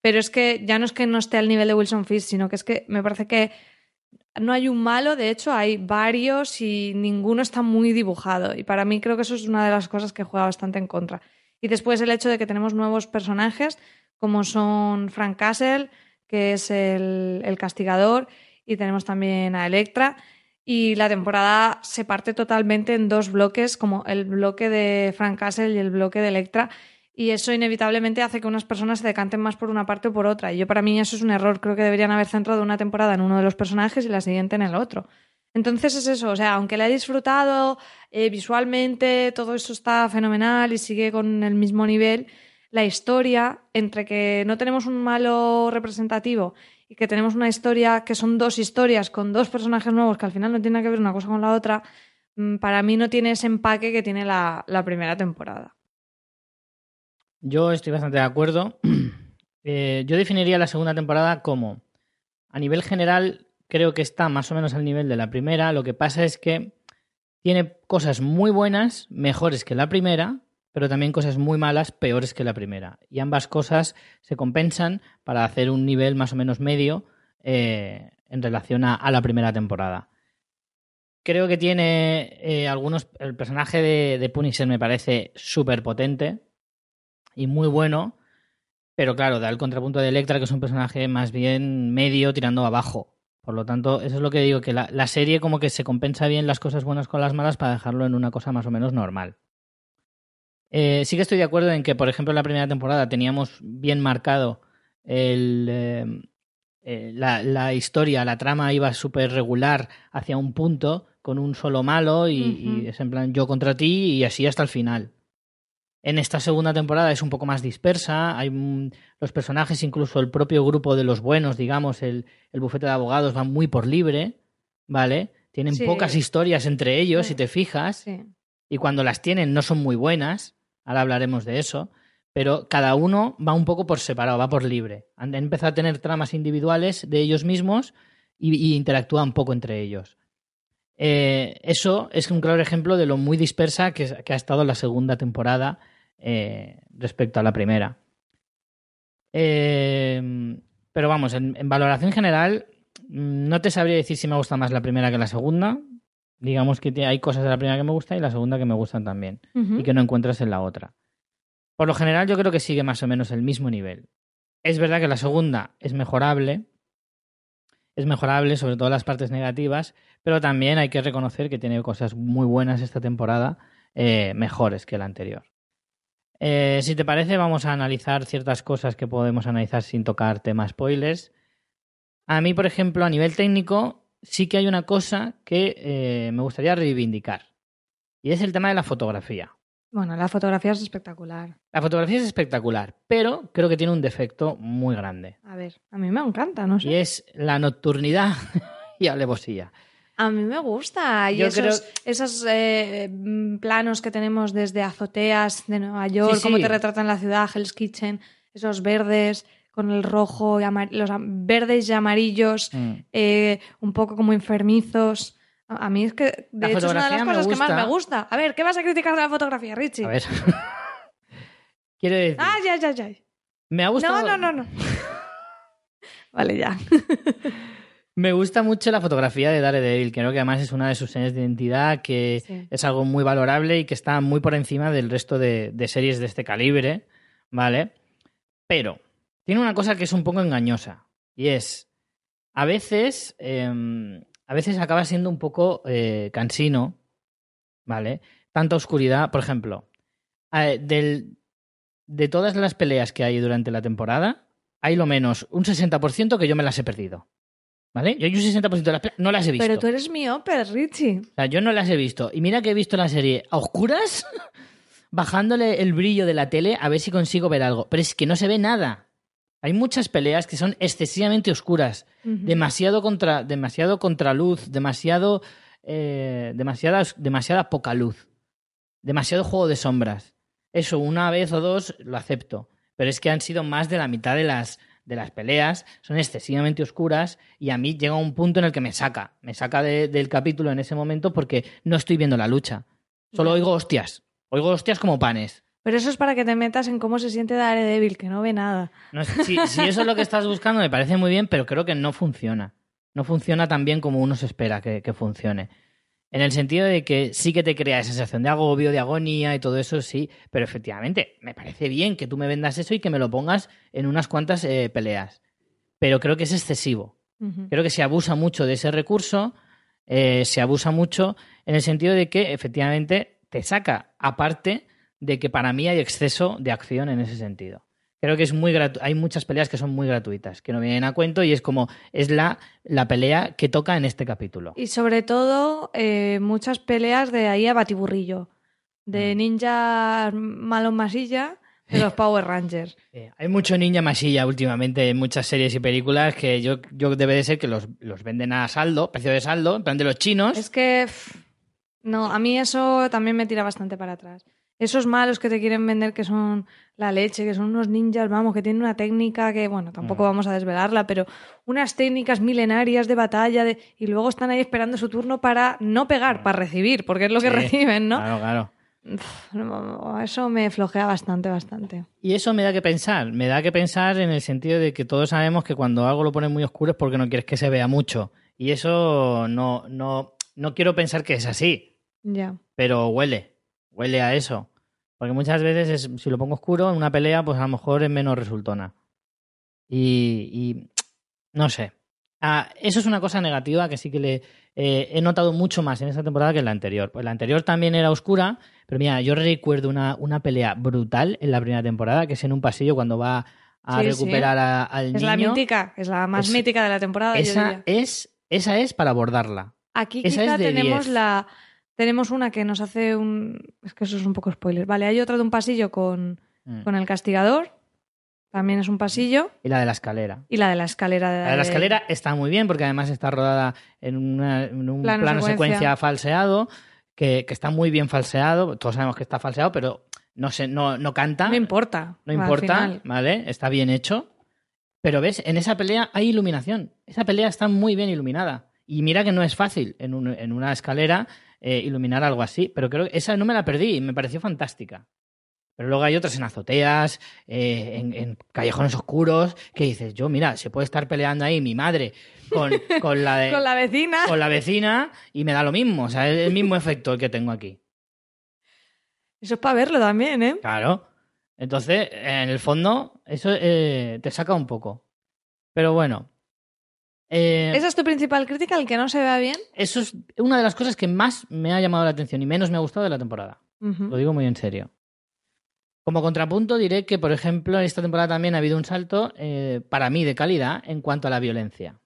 pero es que ya no es que no esté al nivel de Wilson Fisk, sino que es que me parece que no hay un malo, de hecho hay varios y ninguno está muy dibujado. Y para mí creo que eso es una de las cosas que juega bastante en contra. Y después el hecho de que tenemos nuevos personajes, como son Frank Castle, que es el, el castigador, y tenemos también a Electra. Y la temporada se parte totalmente en dos bloques, como el bloque de Frank Castle y el bloque de Electra. Y eso inevitablemente hace que unas personas se decanten más por una parte o por otra. Y yo para mí eso es un error. Creo que deberían haber centrado una temporada en uno de los personajes y la siguiente en el otro. Entonces es eso, o sea, aunque la he disfrutado eh, visualmente, todo eso está fenomenal y sigue con el mismo nivel, la historia, entre que no tenemos un malo representativo y que tenemos una historia que son dos historias con dos personajes nuevos que al final no tienen que ver una cosa con la otra, mm, para mí no tiene ese empaque que tiene la, la primera temporada. Yo estoy bastante de acuerdo. Eh, yo definiría la segunda temporada como, a nivel general, creo que está más o menos al nivel de la primera. Lo que pasa es que tiene cosas muy buenas, mejores que la primera, pero también cosas muy malas, peores que la primera. Y ambas cosas se compensan para hacer un nivel más o menos medio eh, en relación a, la primera temporada. Creo que tiene eh, algunos. El personaje de, de Punisher me parece súper potente y muy bueno. Pero claro, da el contrapunto de Electra, que es un personaje más bien medio tirando abajo. Por lo tanto, eso es lo que digo, que la, la serie como que se compensa bien las cosas buenas con las malas para dejarlo en una cosa más o menos normal. Eh, sí que estoy de acuerdo en que, por ejemplo, en la primera temporada teníamos bien marcado el, eh, eh, la, la historia, la trama iba súper regular hacia un punto con un solo malo y, es en plan yo contra ti y así hasta el final. En esta segunda temporada es un poco más dispersa, hay los personajes, incluso el propio grupo de los buenos, digamos, el, el bufete de abogados van muy por libre, ¿vale? Tienen Sí. pocas historias entre ellos, Sí. si te fijas, Sí. y cuando las tienen no son muy buenas, ahora hablaremos de eso, pero cada uno va un poco por separado, va por libre. Han a tener tramas individuales de ellos mismos y, y interactúan un poco entre ellos. Eh, eso es un claro ejemplo de lo muy dispersa que, que ha estado la segunda temporada eh, respecto a la primera. Eh, pero vamos, en, en valoración general, mm, no te sabría decir si me gusta más la primera que la segunda. Digamos que hay cosas de la primera que me gustan y la segunda que me gustan también y que no encuentras en la otra. Por lo general, yo creo que sigue más o menos el mismo nivel. Es verdad que la segunda es mejorable, es mejorable, sobre todo las partes negativas, pero también hay que reconocer que tiene cosas muy buenas esta temporada, eh, mejores que la anterior. Eh, si te parece, vamos a analizar ciertas cosas que podemos analizar sin tocar temas spoilers. A mí, por ejemplo, a nivel técnico, sí que hay una cosa que eh, me gustaría reivindicar. Y es el tema de la fotografía. Bueno, la fotografía es espectacular. La fotografía es espectacular, pero creo que tiene un defecto muy grande. A ver, a mí me encanta, no Y sé. es la nocturnidad y alevosía. A mí me gusta. Y Yo esos, creo- esos eh, mm, planos que tenemos desde azoteas de Nueva York, Sí, cómo te retratan la ciudad, Hell's Kitchen, esos verdes con el rojo, y amar- los verdes y amarillos, Mm. eh, un poco como enfermizos. A mí es que, de La hecho, es una de las cosas que más me gusta. A ver, ¿qué vas a criticar de la fotografía, Richie? A ver. Quiero decir, Ah, ya, ya, ya. me ha gustado. No, no, no, no. vale, ya. Me gusta mucho la fotografía de Daredevil, creo que además es una de sus señas de identidad, que Sí. es algo muy valorable y que está muy por encima del resto de, de series de este calibre, ¿vale? Pero tiene una cosa que es un poco engañosa y es, a veces, eh, a veces acaba siendo un poco eh, cansino, ¿vale? Tanta oscuridad, por ejemplo, eh, del, de todas las peleas que hay durante la temporada, hay lo menos un 60% que yo me las he perdido. ¿Vale? Yo hay un 60% de las peleas no las he visto. Pero tú eres miope, Richie. O sea, yo no las he visto. Y mira que he visto la serie a oscuras, bajándole el brillo de la tele a ver si consigo ver algo. Pero es que no se ve nada. Hay muchas peleas que son excesivamente oscuras. Demasiado contra, demasiado contraluz, demasiado, eh, demasiada, demasiada poca luz. Demasiado juego de sombras. Eso, una vez o dos, lo acepto. Pero es que han sido más de la mitad de las, de las peleas, son excesivamente oscuras y a mí llega un punto en el que me saca. Me saca de- del capítulo en ese momento porque no estoy viendo la lucha. Solo oigo hostias. Oigo hostias como panes. Pero eso es para que te metas en cómo se siente Daredevil, que no ve nada. No si, si eso es lo que estás buscando, me parece muy bien, pero creo que no funciona. No funciona tan bien como uno se espera que, que funcione. En el sentido de que sí que te crea esa sensación de agobio, de agonía y todo eso, sí, pero efectivamente, me parece bien que tú me vendas eso y que me lo pongas en unas cuantas eh, peleas. Pero creo que es excesivo. Creo que se abusa mucho de ese recurso, eh, se abusa mucho en el sentido de que efectivamente te saca, aparte de que para mí hay exceso de acción en ese sentido. Creo que es muy gratu- hay muchas peleas que son muy gratuitas, que no vienen a cuento y es como es la, la pelea que toca en este capítulo. Y sobre todo, eh, muchas peleas de ahí a batiburrillo. Mm. De ninjas malos masilla de los Power Rangers. Eh, hay mucho ninja masilla últimamente en muchas series y películas que yo, yo debe de ser que los, los venden a saldo, precio de saldo, en plan de los chinos. Es que. no, a mí eso también me tira bastante para atrás. Esos malos que te quieren vender que son la leche, que son unos ninjas, vamos, que tienen una técnica que, bueno, tampoco Mm. vamos a desvelarla, pero unas técnicas milenarias de batalla de... y luego están ahí esperando su turno para no pegar, para recibir, porque es lo que Mm. Sí, reciben, ¿no? Claro, claro. No, Eso me flojea bastante, bastante. Y eso me da que pensar, me da que pensar en el sentido de que todos sabemos que cuando algo lo pones muy oscuro es porque no quieres que se vea mucho. Y eso no, no, no quiero pensar que es así, Ya. pero huele, huele a eso. Porque muchas veces es- si lo pongo oscuro en una pelea, pues a lo mejor es menos resultona. Y, y no sé. Ah, eso es una cosa negativa que sí que le eh, he notado mucho más en esta temporada que en la anterior. Pues la anterior también era oscura, pero mira, yo recuerdo una, una pelea brutal en la primera temporada, que es en un pasillo cuando va a Sí, recuperar a- al Es la niño. mítica, es la más Es- mítica de la temporada. yo Esa diría. es, esa es para abordarla. Aquí esa quizá es tenemos 10. la tenemos una que nos hace un es que eso es un poco spoiler. Vale, hay otra de un pasillo con, Mm. con el castigador, también es un pasillo Y la de la escalera. y la de la escalera de La de la escalera está muy bien porque además está rodada en, una- en un Plano plano, secuencia. secuencia falseado, que, que está muy bien falseado. Todos sabemos que está falseado, pero no, se, no, no canta. No importa. No importa. ¿vale? Está bien hecho. Pero ves, en esa pelea hay iluminación. Esa pelea está muy bien iluminada. Y mira que no es fácil en, un- en una escalera eh, iluminar algo así. Pero creo que esa no me la perdí y me pareció fantástica. Pero luego hay otras en azoteas, eh, en, en callejones oscuros, que dices, yo, mira, se puede estar peleando ahí mi madre con, con la de- Con la vecina. con la vecina y me da lo mismo. O sea, es el mismo efecto el que tengo aquí. Eso es para verlo también, ¿eh? Claro. Entonces, en el fondo, eso eh, te saca un poco. Pero bueno. Eh, Esa es tu principal crítica, el que no se vea bien. Eso es una de las cosas que más me ha llamado la atención y menos me ha gustado de la temporada. Lo digo muy en serio. Como contrapunto diré que, por ejemplo, en esta temporada también ha habido un salto, eh, para mí, de calidad en cuanto a la violencia.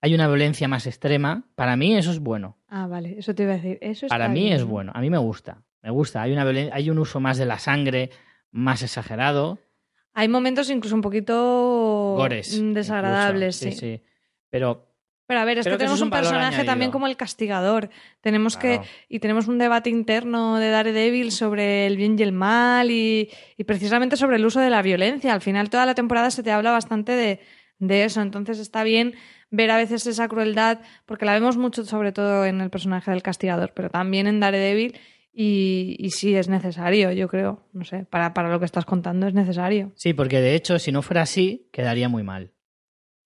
Hay una violencia más extrema. Para mí eso es bueno. Ah, vale, eso te iba a decir. Eso Para mí bien, es ¿no? bueno. A mí me gusta. Me gusta. Hay, una hay un uso más de la sangre, más exagerado. Hay momentos incluso un poquito Gores. desagradables, incluso. sí. sí. Pero Pero a ver, es Creo que tenemos es un personaje también como el castigador. Tenemos Claro. que. Y tenemos un debate interno de Daredevil sobre el bien y el mal y, y precisamente sobre el uso de la violencia. Al final, toda la temporada se te habla bastante de, de eso. Entonces está bien ver a veces esa crueldad, porque la vemos mucho, sobre todo en el personaje del castigador, pero también en Daredevil. Y, y sí es necesario, yo creo. No sé, para, para lo que estás contando es necesario. sí, porque de hecho, si no fuera así, quedaría muy mal.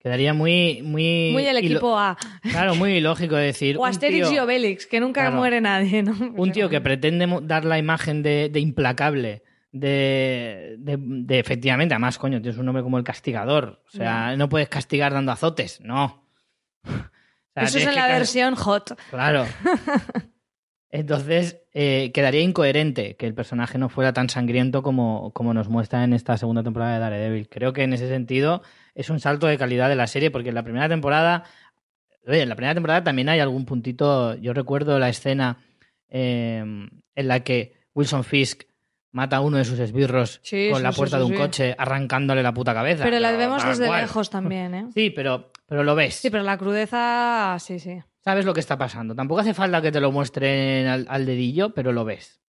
Quedaría muy. Muy, Muy el ilo- equipo A. Claro, muy ilógico decir. O Asterix tío- y Obelix, que nunca Claro. muere nadie, ¿no? un tío que pretende dar la imagen de, de implacable, de, de, de efectivamente, además, coño, tienes un nombre como el castigador. O sea, no puedes castigar dando azotes, no. O sea, Eso es en la versión hot. Claro. Entonces, eh, quedaría incoherente que el personaje no fuera tan sangriento como, como nos muestra en esta segunda temporada de Daredevil. Creo que en ese sentido es un salto de calidad de la serie, porque en la primera temporada Oye, en la primera temporada también hay algún puntito. Yo recuerdo la escena eh, en la que Wilson Fisk mata a uno de sus esbirros Sí, con sí, la puerta sí, de un coche arrancándole la puta cabeza. Pero la vemos desde cual. lejos también, ¿eh? Sí, pero, pero lo ves. Sí, pero la crudeza, sí, sí. Sabes lo que está pasando. Tampoco hace falta que te lo muestren al, al dedillo, pero lo ves.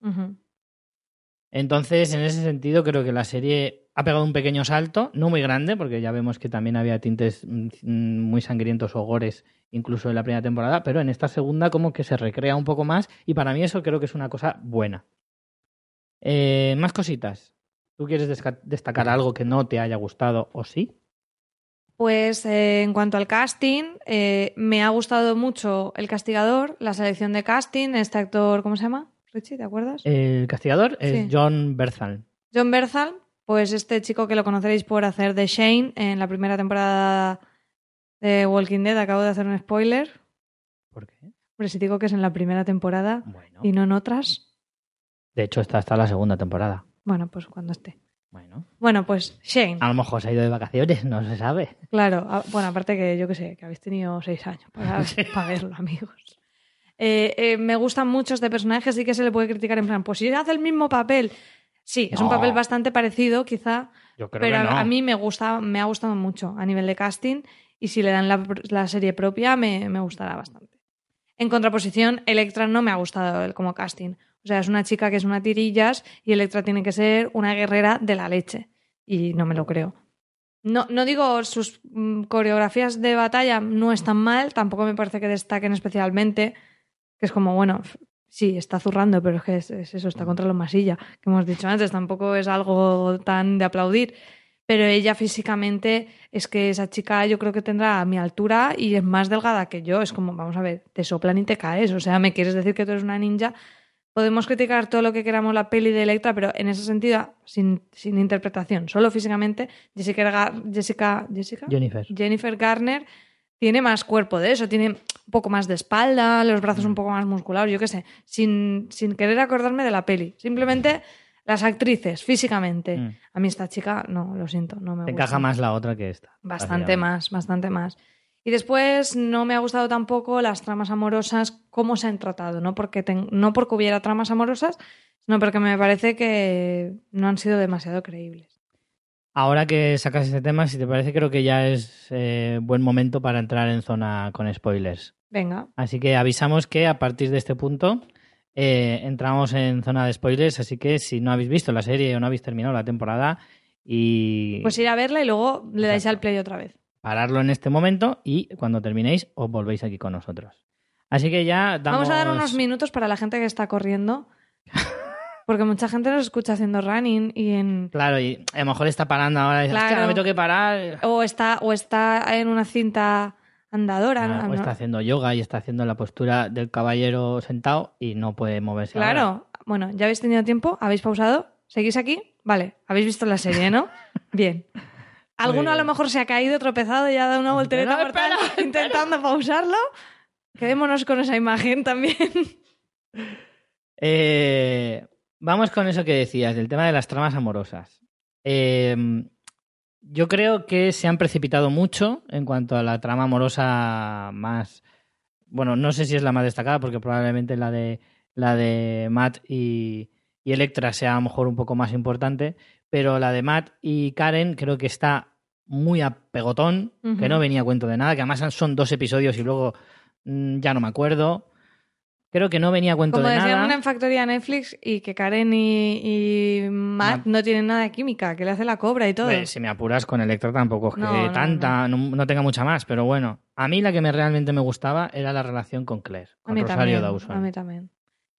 Entonces, en ese sentido, creo que la serie ha pegado un pequeño salto, no muy grande, porque ya vemos que también había tintes mm, mm, muy sangrientos o gores incluso en la primera temporada, pero en esta segunda como que se recrea un poco más y para mí eso creo que es una cosa buena. Eh, más cositas. ¿Tú quieres destacar algo que no te haya gustado o sí? Pues eh, en cuanto al casting, eh, me ha gustado mucho El Castigador, la selección de casting, este actor, ¿cómo se llama? Richie, ¿te acuerdas? El castigador es Sí. John Berthal. John Berthal, pues este chico que lo conoceréis por hacer de Shane en la primera temporada de Walking Dead, acabo de hacer un spoiler. ¿Por qué? Hombre, si digo que es en la primera temporada Bueno. y no en otras, De hecho, está hasta la segunda temporada. bueno, pues cuando esté. Bueno. Bueno, pues Shane. A lo mejor se ha ido de vacaciones, no se sabe. Claro, a- bueno, aparte que yo que sé, que habéis tenido seis años para, para verlo, amigos. Eh, eh, me gustan mucho este personaje, sí que se le puede criticar en plan, pues si hace el mismo papel. Sí, es un papel bastante parecido, quizá, Yo creo pero que no. a, a mí me gusta, me ha gustado mucho a nivel de casting y si le dan la, la serie propia me, me gustará bastante. En contraposición, Electra no me ha gustado como casting. O sea, es una chica que es una tirillas y Electra tiene que ser una guerrera de la leche. Y no me lo creo. No, no digo sus mm, coreografías de batalla no están mal, tampoco me parece que destaquen especialmente, es como, bueno, sí, está zurrando, pero es que es, es eso, está contra los masilla, que hemos dicho antes, tampoco es algo tan de aplaudir. Pero ella físicamente es que esa chica yo creo que tendrá mi altura y es más delgada que yo. Es como, vamos a ver, te soplan y te caes. O sea, me quieres decir que tú eres una ninja. Podemos criticar todo lo que queramos la peli de Electra, pero en ese sentido, sin, sin interpretación, solo físicamente, Jessica, Gar- Jessica, Jessica? Jennifer. Jennifer Garner tiene más cuerpo de eso, tiene un poco más de espalda, los brazos un poco más musculados, yo qué sé, sin, sin querer acordarme de la peli. Simplemente las actrices, físicamente. Mm. A mí esta chica, no, lo siento, no me Te gusta. encaja más la otra que esta. Bastante más, bastante más. Y después no me ha gustado tampoco las tramas amorosas, cómo se han tratado, no porque, ten- no porque hubiera tramas amorosas, sino porque me parece que no han sido demasiado creíbles. Ahora que sacas ese tema, si te parece, creo que ya es eh, buen momento para entrar en zona con spoilers. Venga, Así que avisamos que a partir de este punto eh, entramos en zona de spoilers, así que si no habéis visto la serie o no habéis terminado la temporada y pues ir a verla y luego le dais al play otra vez. pararlo en este momento y cuando terminéis os volvéis aquí con nosotros. Así que ya damos... Vamos a dar unos minutos para la gente que está corriendo, porque mucha gente nos escucha haciendo running y en... Claro, y a lo mejor está parando ahora y dice, Claro. "Hostia, ahora me tengo que parar. O está, o está en una cinta andadora. Ah, ¿no? o está haciendo yoga y está haciendo la postura del caballero sentado y no puede moverse. ahora. Claro. Bueno, ya habéis tenido tiempo, habéis pausado, seguís aquí, vale, habéis visto la serie, ¿no? Bien. Alguno a lo mejor se ha caído, tropezado y ha dado una voltereta No, mortal espera, intentando pausarlo. Quedémonos con esa imagen también. Eh, vamos con eso que decías, del tema de las tramas amorosas. Eh, yo creo que se han precipitado mucho en cuanto a la trama amorosa más. Bueno, no sé si es la más destacada, porque probablemente la de la de Matt y, y Electra sea a lo mejor un poco más importante, pero la de Matt y Karen creo que está muy a pegotón, que no venía a cuento de nada, que además son dos episodios y luego mm, ya no me acuerdo. Creo que no venía a cuento Como de decían nada. una en Factoría Netflix y que Karen y, y Matt no tienen nada de química, que le hace la cobra y todo. Si me apuras con Electra tampoco es que No, no, tanta, no. tenga mucha más, pero bueno. A mí la que me realmente me gustaba era la relación con Claire, a con mí Rosario también. Dawson. A mí también.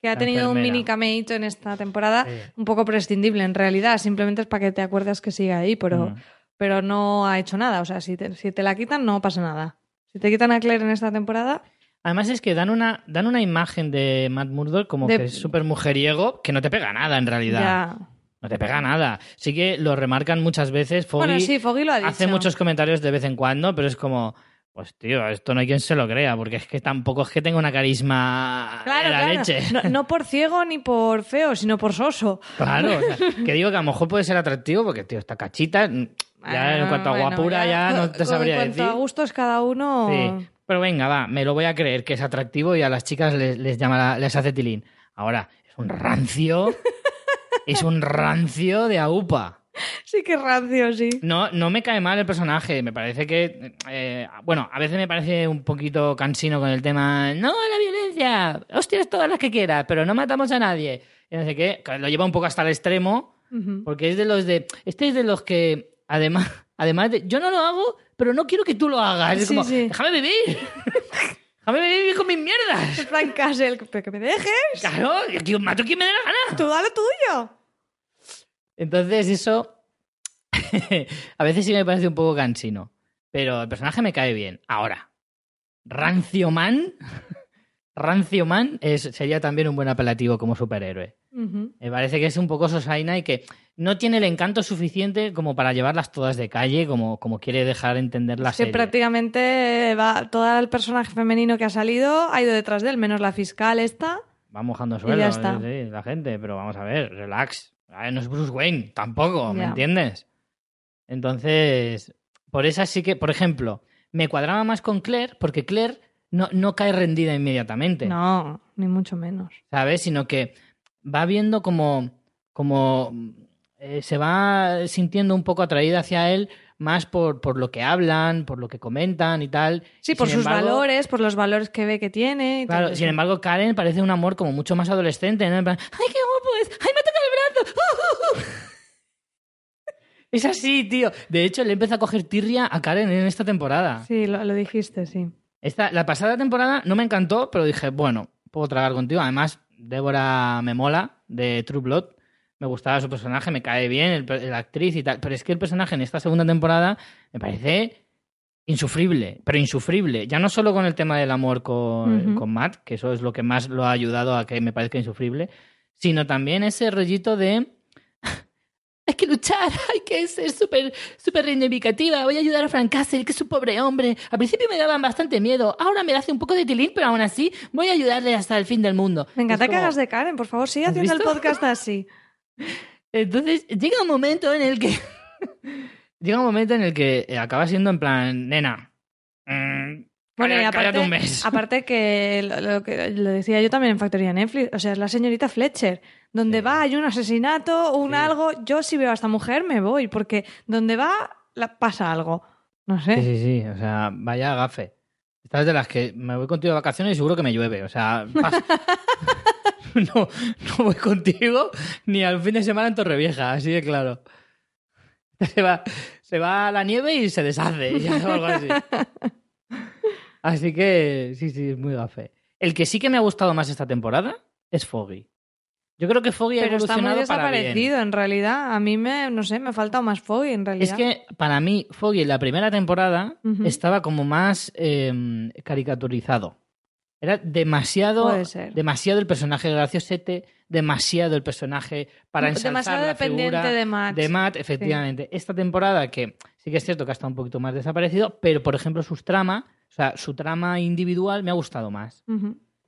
Que ha tenido un mini cameíto en esta temporada, Sí. un poco prescindible en realidad. Simplemente es para que te acuerdes que sigue ahí, pero, Mm. pero no ha hecho nada. O sea, si te, si te la quitan, no pasa nada. Si te quitan a Claire en esta temporada, Además es que dan una, dan una imagen de Matt Murdock como De- que es súper mujeriego, que no te pega nada en realidad. ya. No te pega nada. Sí que lo remarcan muchas veces. Foggy Bueno, sí, Foggy lo ha dicho. hace muchos comentarios de vez en cuando, pero es como... Pues tío, esto no hay quien se lo crea, porque es que tampoco es que tenga una carisma Claro, de la claro. leche. No, no por ciego ni por feo, sino por soso. Claro, o sea, que digo que a lo mejor puede ser atractivo porque, tío, esta cachita, en Ah, cuanto a bueno, guapura ya, no te sabría En cuanto decir. a gustos cada uno... Sí, Pero venga, va, me lo voy a creer que es atractivo y a las chicas les, les llama la- les hace tilín. Ahora, es un rancio. es un rancio de aupa. Sí, que rancio, sí. No, no me cae mal el personaje. Me parece que. eh, bueno, a veces me parece un poquito cansino con el tema. No la violencia. Hostias, todas las que quieras, pero no matamos a nadie. Y no sé qué. Lo lleva un poco hasta el extremo. Porque es de los de. Este es de los que. Además, además de. Yo no lo hago, pero no quiero que tú lo hagas. Es Sí, como. sí. Déjame vivir. déjame vivir con mis mierdas. Plan Castle, pero que me dejes. Claro, yo mato a quien me dé la gana. Tú da lo tuyo. Entonces, eso. a veces sí me parece un poco cansino. Pero el personaje me cae bien. Ahora, Rancio Man. Rancio Man es, sería también un buen apelativo como superhéroe. Me parece que es un poco Sosaina y que no tiene el encanto suficiente como para llevarlas todas de calle, como, como quiere dejar entender la Es que serie. prácticamente va, todo el personaje femenino que ha salido ha ido detrás de él, menos la fiscal esta. Va mojando suelo, ya está. sí, la gente, pero vamos a ver, relax. No es Bruce Wayne, tampoco, ¿me entiendes? Entonces, por esa sí que, por ejemplo, me cuadraba más con Claire, porque Claire no, no cae rendida inmediatamente, No, ni mucho menos. ¿sabes? Sino que va viendo como, como eh, se va sintiendo un poco atraída hacia él más por, por lo que hablan, por lo que comentan y tal. Sí, Y por sus embargo- valores, por los valores que ve que tiene. y Claro, sin embargo, Karen parece un amor como mucho más adolescente, ¿no? En plan, ¡ay, qué guapo es! ¡Ay, me toca el brazo! ¡Uh, uh, uh! Es así, tío. De hecho, le empieza a coger tirria a Karen en esta temporada. Sí, lo, lo dijiste, sí. Esta, la pasada temporada no me encantó, pero dije, bueno, puedo tragar contigo. Además, Débora me mola, de True Blood. Me gustaba su personaje, me cae bien, la actriz y tal. Pero es que el personaje en esta segunda temporada me parece insufrible, pero insufrible. Ya no solo con el tema del amor con, con Matt, que eso es lo que más lo ha ayudado a que me parezca insufrible, sino también ese rollito de... Hay que luchar, hay que ser súper súper reivindicativa. Voy a ayudar a Frank Castle, que es un pobre hombre. Al principio me daban bastante miedo, ahora me hace un poco de tilín, pero aún así voy a ayudarle hasta el fin del mundo. Me encanta Es que como- hagas de Karen, por favor, sigue ¿Has haciendo el podcast así. Entonces, llega un momento en el que. llega un momento en el que acaba siendo en plan, nena. Bueno, y aparte, un mes. aparte que lo, lo que lo decía yo también en Factoría Netflix, o sea, es la señorita Fletcher. Donde Sí. va, hay un asesinato, un Sí. algo, yo si veo a esta mujer me voy, porque donde va la- pasa algo. No sé. Sí, sí, sí. O sea, vaya gafe. Esta es de las que me voy contigo de vacaciones y seguro que me llueve. O sea, no, no voy contigo ni al fin de semana en Torrevieja, así de claro. Se va, se va a la nieve y se deshace, o algo así. Así que sí, sí, es muy gafe. El que sí que me ha gustado más esta temporada es Foggy. Yo creo que Foggy ha Pero está muy evolucionado bien. desaparecido, en realidad. A mí me, no sé, me ha faltado más Foggy, en realidad. Es que para mí, Foggy en la primera temporada estaba como más eh, caricaturizado. Era demasiado, Puede ser. demasiado el personaje graciosete, demasiado el personaje para ensalzar Demasiado la dependiente figura de Matt. de Matt, efectivamente. Esta temporada que sí que es cierto que ha estado un poquito más desaparecido, pero por ejemplo sus trama, o sea, su trama individual me ha gustado más.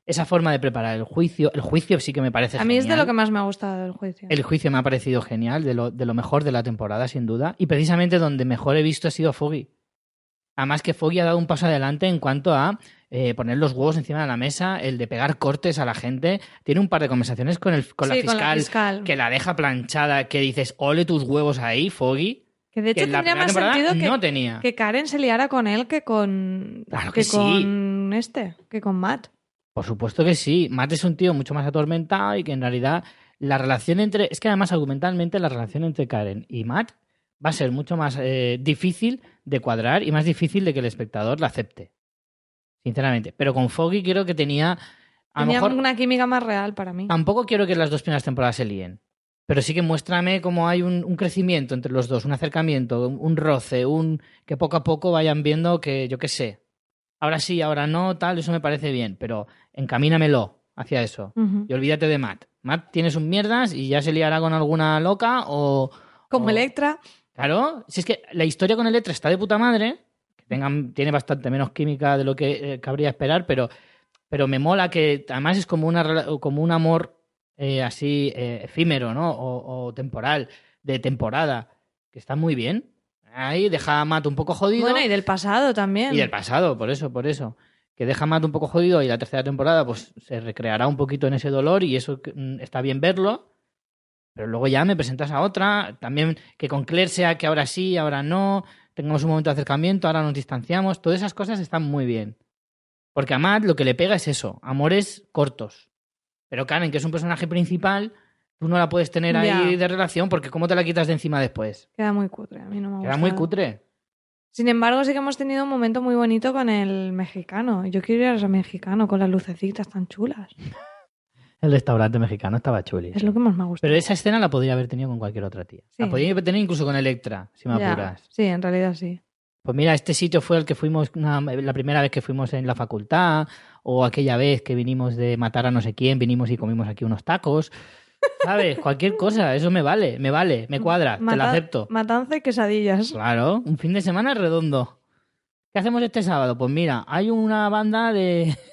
Esa forma de preparar el juicio, el juicio sí que me parece A mí es de lo que más me ha gustado del juicio. El juicio me ha parecido genial, de lo, de lo mejor de la temporada, sin duda. Y precisamente donde mejor he visto ha sido Foggy. Además que Foggy ha dado un paso adelante en cuanto a eh, poner los huevos encima de la mesa, el de pegar cortes a la gente. Tiene un par de conversaciones con, el, con, Sí, la, fiscal, con la fiscal. que la deja planchada, que dices, ole tus huevos ahí, Foggy. Que de hecho tendría más sentido que, no tenía. que Karen se liara con él que con, Claro que sí. con este, que con Matt. Por supuesto que sí. Matt es un tío mucho más atormentado y que en realidad la relación entre. Es que además, argumentalmente, la relación entre Karen y Matt va a ser mucho más eh, difícil de cuadrar y más difícil de que el espectador la acepte. Sinceramente. Pero con Foggy creo que tenía. A Tenía mejor. una química más real para mí. Tampoco quiero que las dos primeras temporadas se líen. Pero sí que muéstrame cómo hay un, un crecimiento entre los dos, un acercamiento, un, un roce, un que poco a poco vayan viendo que, yo qué sé, ahora sí, ahora no, tal, eso me parece bien, pero encamínamelo hacia eso. Y olvídate de Matt. Matt tiene sus mierdas y ya se liará con alguna loca o... Como o- Electra. Claro, si es que la historia con Electra está de puta madre, que tengan, tiene bastante menos química de lo que eh, cabría esperar, pero, pero me mola que además es como, una, como un amor eh, así eh, efímero, ¿no? O, o temporal, de temporada, que está muy bien. Ahí deja a Matt un poco jodido. Bueno, y del pasado también. Y del pasado, por eso, por eso. que deja a Matt un poco jodido y la tercera temporada pues se recreará un poquito en ese dolor y eso mm, está bien verlo. Pero luego ya me presentas a otra, también que con Claire sea que ahora sí, ahora no, tengamos un momento de acercamiento, ahora nos distanciamos, todas esas cosas están muy bien. Porque a Matt lo que le pega es eso, amores cortos. Pero Karen, que es un personaje principal, tú no la puedes tener ahí de relación porque ¿cómo te la quitas de encima después? Queda muy cutre, a mí no me gusta. Queda muy cutre. Sin embargo, sí que hemos tenido un momento muy bonito con el mexicano. Yo quiero ir a ese mexicano con las lucecitas tan chulas. El restaurante mexicano estaba chuli. Es lo que más me ha gustado. Pero esa escena la podría haber tenido con cualquier otra tía. La podría haber tenido incluso con Electra, si me Ya, apuras. Sí, en realidad sí. Pues mira, este sitio fue el que fuimos una- la primera vez que fuimos en la facultad, o aquella vez que vinimos de matar a no sé quién, vinimos y comimos aquí unos tacos. ¿Sabes? Cualquier cosa, eso me vale, me vale, me cuadra, te lo Mata- acepto. Matanza y quesadillas. Claro, un fin de semana redondo. ¿Qué hacemos este sábado? Pues mira, hay una banda de.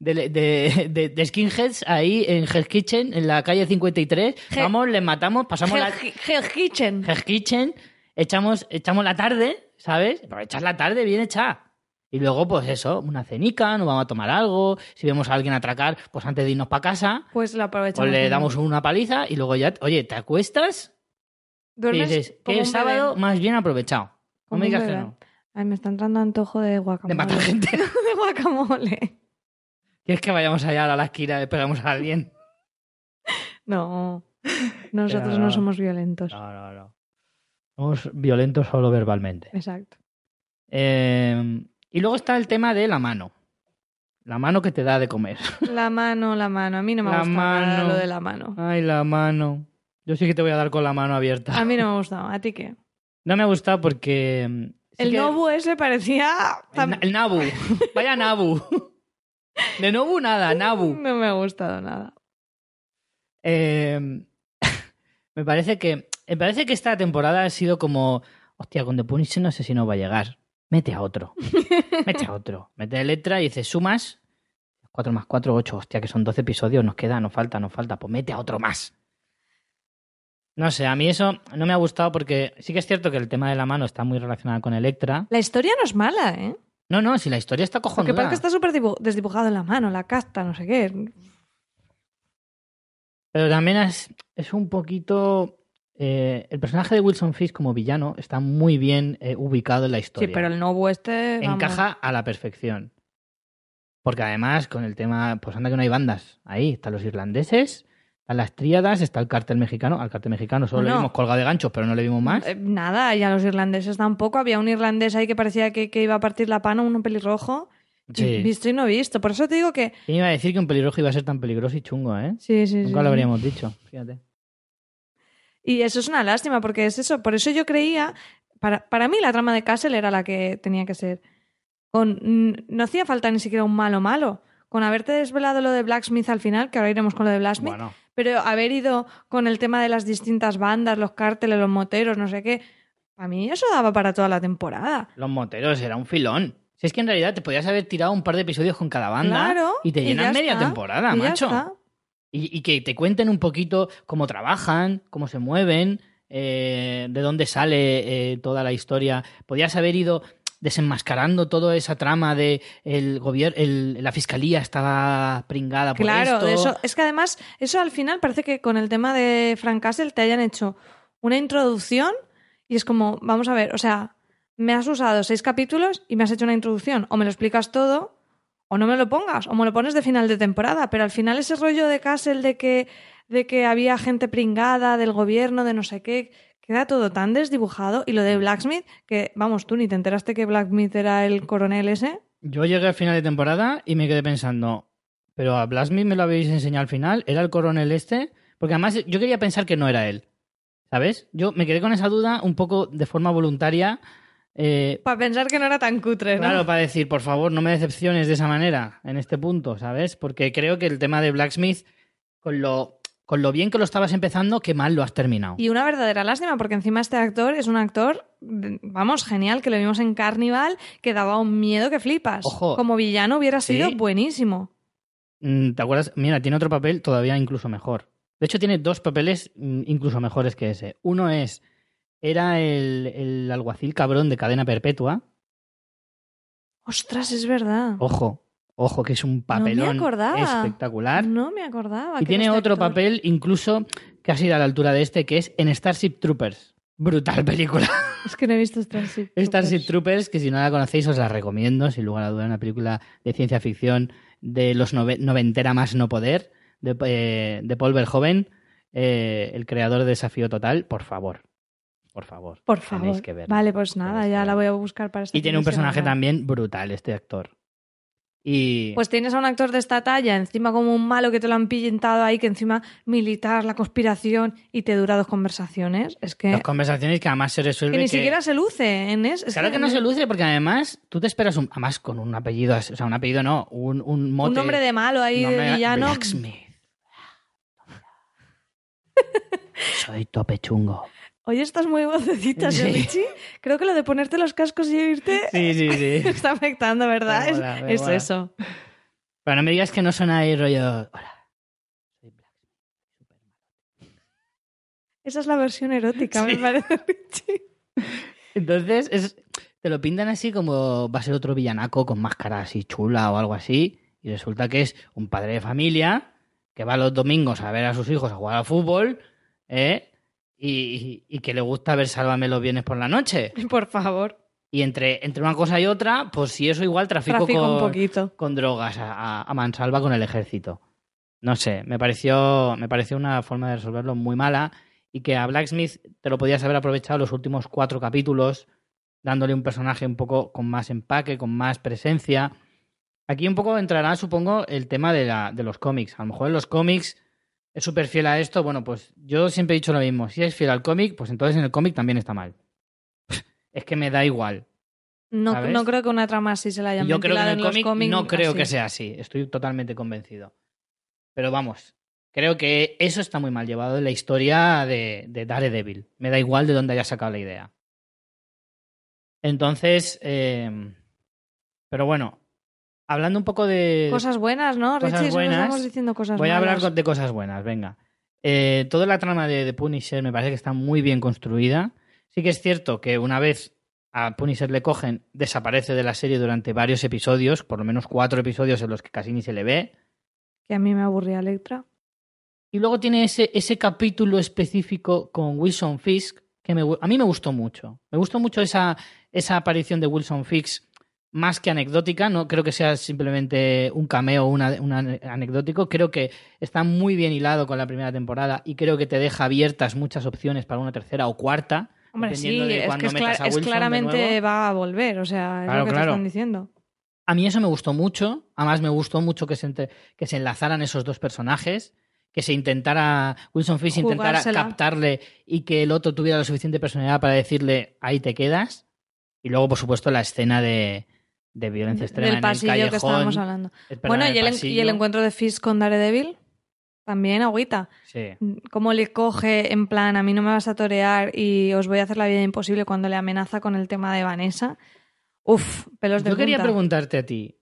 De, de, de- de skinheads ahí en Hell's Kitchen, en la calle 53. He- Vamos, les matamos, pasamos la. Hell, Hell Kitchen. Hell's Kitchen, echamos, echamos la tarde, ¿sabes? Pero echas la tarde bien hecha. Y luego, pues eso, una cenica, nos vamos a tomar algo. Si vemos a alguien atracar, pues antes de irnos para casa, Pues lo aprovechamos. pues le damos una paliza y luego ya, oye, ¿te acuestas? Y Duermes dices, como qué un sábado bebé. más bien aprovechado. No me digas que no. Ay, me está entrando antojo de guacamole. De matar gente. de guacamole. ¿Quieres que vayamos allá a la esquina y pegamos a alguien? No. Nosotros Pero no no. somos violentos. No, no, no. Somos violentos solo verbalmente. Exacto. Eh, y luego está el tema de la mano. La mano que te da de comer. La mano, la mano. A mí no me La gusta nada mano. lo de la mano. Ay, la mano. Yo sí que te voy a dar con la mano abierta. A mí no me ha gustado. ¿A ti qué? No me ha gustado porque... sí el que- Nobu ese parecía... El, el Nabu. Vaya Nabu. De Nobu nada, Nabu. No me ha gustado nada. Eh, me parece que me parece que esta temporada ha sido como hostia con The Punisher no sé si no va a llegar. Mete a otro. Mete a otro. Mete a letra y dices sumas 4 más 4, 8 hostia que son 12 episodios. Nos queda nos falta nos falta. Pues mete a otro más. No sé a mí eso no me ha gustado porque sí que es cierto que el tema de la mano está muy relacionado con Electra La historia no es mala, ¿eh? no no si la historia está Lo que cojonuda pasa es que está súper dibu- desdibujado en la mano, la casta, no sé qué. Pero también es, es un poquito. Eh, el personaje de Wilson Fisk como villano está muy bien eh, ubicado en la Sí, historia. pero el Nobu este... vamos. Encaja a la perfección. Porque además, con el tema, pues anda que no hay bandas. Ahí están los irlandeses, están las tríadas, está el cartel mexicano. Al cartel mexicano solo le vimos colgado de ganchos, pero no le vimos más. Eh, nada, y a los irlandeses tampoco. Había un irlandés ahí que parecía que, que iba a partir la pana, uno pelirrojo. Sí. Visto y no visto. Por eso te digo que... ¿Quién iba a decir que un pelirrojo iba a ser tan peligroso y chungo, eh? Sí, sí, sí. Nunca lo sí. habríamos dicho, fíjate. Y eso es una lástima, porque es eso. Por eso yo creía. Para, para mí, la trama de Castle era la que tenía que ser. Con, no hacía falta ni siquiera un malo malo. Con haberte desvelado lo de Blacksmith al final, que ahora iremos con lo de Blacksmith, Bueno, pero haber ido con el tema de las distintas bandas, los cárteles, los moteros, no sé qué. A mí eso daba para toda la temporada. los moteros era un filón. Si es que en realidad te podías haber tirado un par de episodios con cada banda Claro. y te llenan media está, temporada, macho. está. Y, y que te cuenten un poquito cómo trabajan, cómo se mueven, eh, de dónde sale eh, toda la historia. Podías haber ido desenmascarando toda esa trama de el gobierno, la fiscalía estaba pringada por Claro, esto. eso. Es que además, eso al final parece que con el tema de Frank Castle te hayan hecho una introducción y es como, vamos a ver, o sea, me has usado seis capítulos y me has hecho una introducción. O me lo explicas todo, o no me lo pongas, o me lo pones de final de temporada. Pero al final ese rollo de Castle de que, de que había gente pringada del gobierno, de no sé qué, queda todo tan desdibujado. Y lo de Blacksmith, que vamos, tú ni te enteraste que Blacksmith era el coronel ese. Yo llegué al final de temporada y me quedé pensando, pero a Blasmy me lo habéis enseñado al final, ¿era el coronel este? Porque además yo quería pensar que no era él, ¿sabes? Yo me quedé con esa duda un poco de forma voluntaria. Eh, Para pensar que no era tan cutre, ¿no? Claro, para decir, por favor, no me decepciones de esa manera, en este punto, ¿sabes? Porque creo que el tema de Blacksmith, con lo, con lo bien que lo estabas empezando, qué mal lo has terminado. Y una verdadera lástima, porque encima este actor es un actor, vamos, genial, que lo vimos en Carnival, que daba un miedo que flipas. Ojo. Como villano hubiera Sí. sido buenísimo. Mm, ¿Te acuerdas? Mira, tiene otro papel todavía incluso mejor. De hecho, tiene dos papeles mm, incluso mejores que ese. Uno es, era el, el alguacil cabrón de cadena perpetua. Ostras, es verdad. Ojo, ojo, que es un papelón no me acordaba. espectacular. No me acordaba. y tiene este otro actor. papel incluso casi a la altura de este, que es en Starship Troopers. Brutal película. Es que no he visto Starship. Starship Troopers. Troopers, que si no la conocéis os la recomiendo, sin lugar a duda, una película de ciencia ficción de los nove- noventera más no poder, de, eh, de Paul Verhoeven, eh, el creador de Desafío Total, por favor. Por favor. Por tenéis favor. que verla. Vale, pues nada, Tenéis ya la voy a buscar para esta Y tiene un personaje también brutal, este actor. Y Pues tienes a un actor de esta talla, encima como un malo que te lo han pintado ahí, que encima militar, la conspiración, y te dura dos conversaciones. Es que, las conversaciones que además se resuelve que ni que- siquiera se luce en es, Claro que no se luce porque además tú te esperas un, además con un apellido, o sea, un apellido no, un, un mote. Un nombre de malo ahí, nombre de villano. Blacksmith. Soy tope chungo. Oye, estás muy vocecitas, Sí. ¿eh, Richie? Creo que lo de ponerte los cascos y oírte Sí, sí, sí. está afectando, ¿verdad? Me Es- mola, me es mola. eso. Pero no me digas que no suena ahí rollo. Hola. soy Blacksmith". Esa es la versión erótica, me Sí. parece, Richie. Entonces, es, te lo pintan así como va a ser otro villanaco con máscara así chula o algo así. Y resulta que es un padre de familia que va los domingos a ver a sus hijos a jugar al fútbol, ¿eh? Y, y que le gusta ver Sálvame los viernes por la noche. Por favor, Y entre, entre una cosa y otra, pues si eso igual trafico, trafico con, un poquito. con drogas a, a- a mansalva con el ejército. No sé, me pareció, me pareció una forma de resolverlo muy mala y que a Blacksmith te lo podías haber aprovechado los últimos cuatro capítulos, dándole un personaje un poco con más empaque, con más presencia. Aquí un poco entrará, supongo, el tema de, la, de los cómics. A lo mejor en los cómics es súper fiel a esto. Bueno, pues yo siempre he dicho lo mismo. Si es fiel al cómic, pues entonces en el cómic también está mal. Es que me da igual. No, no creo que una trama así se la hayan Yo creo que en el cómic cómics no creo así. que sea así. Estoy totalmente convencido. Pero vamos, creo que eso está muy mal llevado en la historia de, de Daredevil. Me da igual de dónde haya sacado la idea. Entonces, eh, pero bueno, hablando un poco de... Cosas buenas, ¿no? Cosas Richie, solo buenas. estamos diciendo cosas Voy a hablar malas. de cosas buenas, venga. Eh, toda la trama de, de Punisher me parece que está muy bien construida. Sí que es cierto que una vez a Punisher le cogen, desaparece de la serie durante varios episodios, por lo menos cuatro episodios en los que casi ni se le ve. Que a mí me aburría Electra. Y luego tiene ese, ese capítulo específico con Wilson Fisk que me a mí me gustó mucho. Me gustó mucho esa, esa aparición de Wilson Fisk más que anecdótica. No creo que sea simplemente un cameo o una, una anecdótico. Creo que está muy bien hilado con la primera temporada y creo que te deja abiertas muchas opciones para una tercera o cuarta. Hombre, sí, de es que es, metas cla- a es claramente va a volver, o sea, es Claro, lo que claro. te están diciendo. A mí eso me gustó mucho. Además, me gustó mucho que se, entre- que se enlazaran esos dos personajes. Que se intentara, Wilson Fisk intentara captarle y que el otro tuviera la suficiente personalidad para decirle, ahí te quedas. Y luego, por supuesto, la escena de, de violencia extrema Del en pasillo el callejón. que estábamos hablando. Bueno, en y el, y encuentro de Fisk con Daredevil, también agüita. Sí. Cómo le coge en plan, a mí no me vas a torear y os voy a hacer la vida imposible cuando le amenaza con el tema de Vanessa. Uf, pelos de Yo quería preguntarte a ti.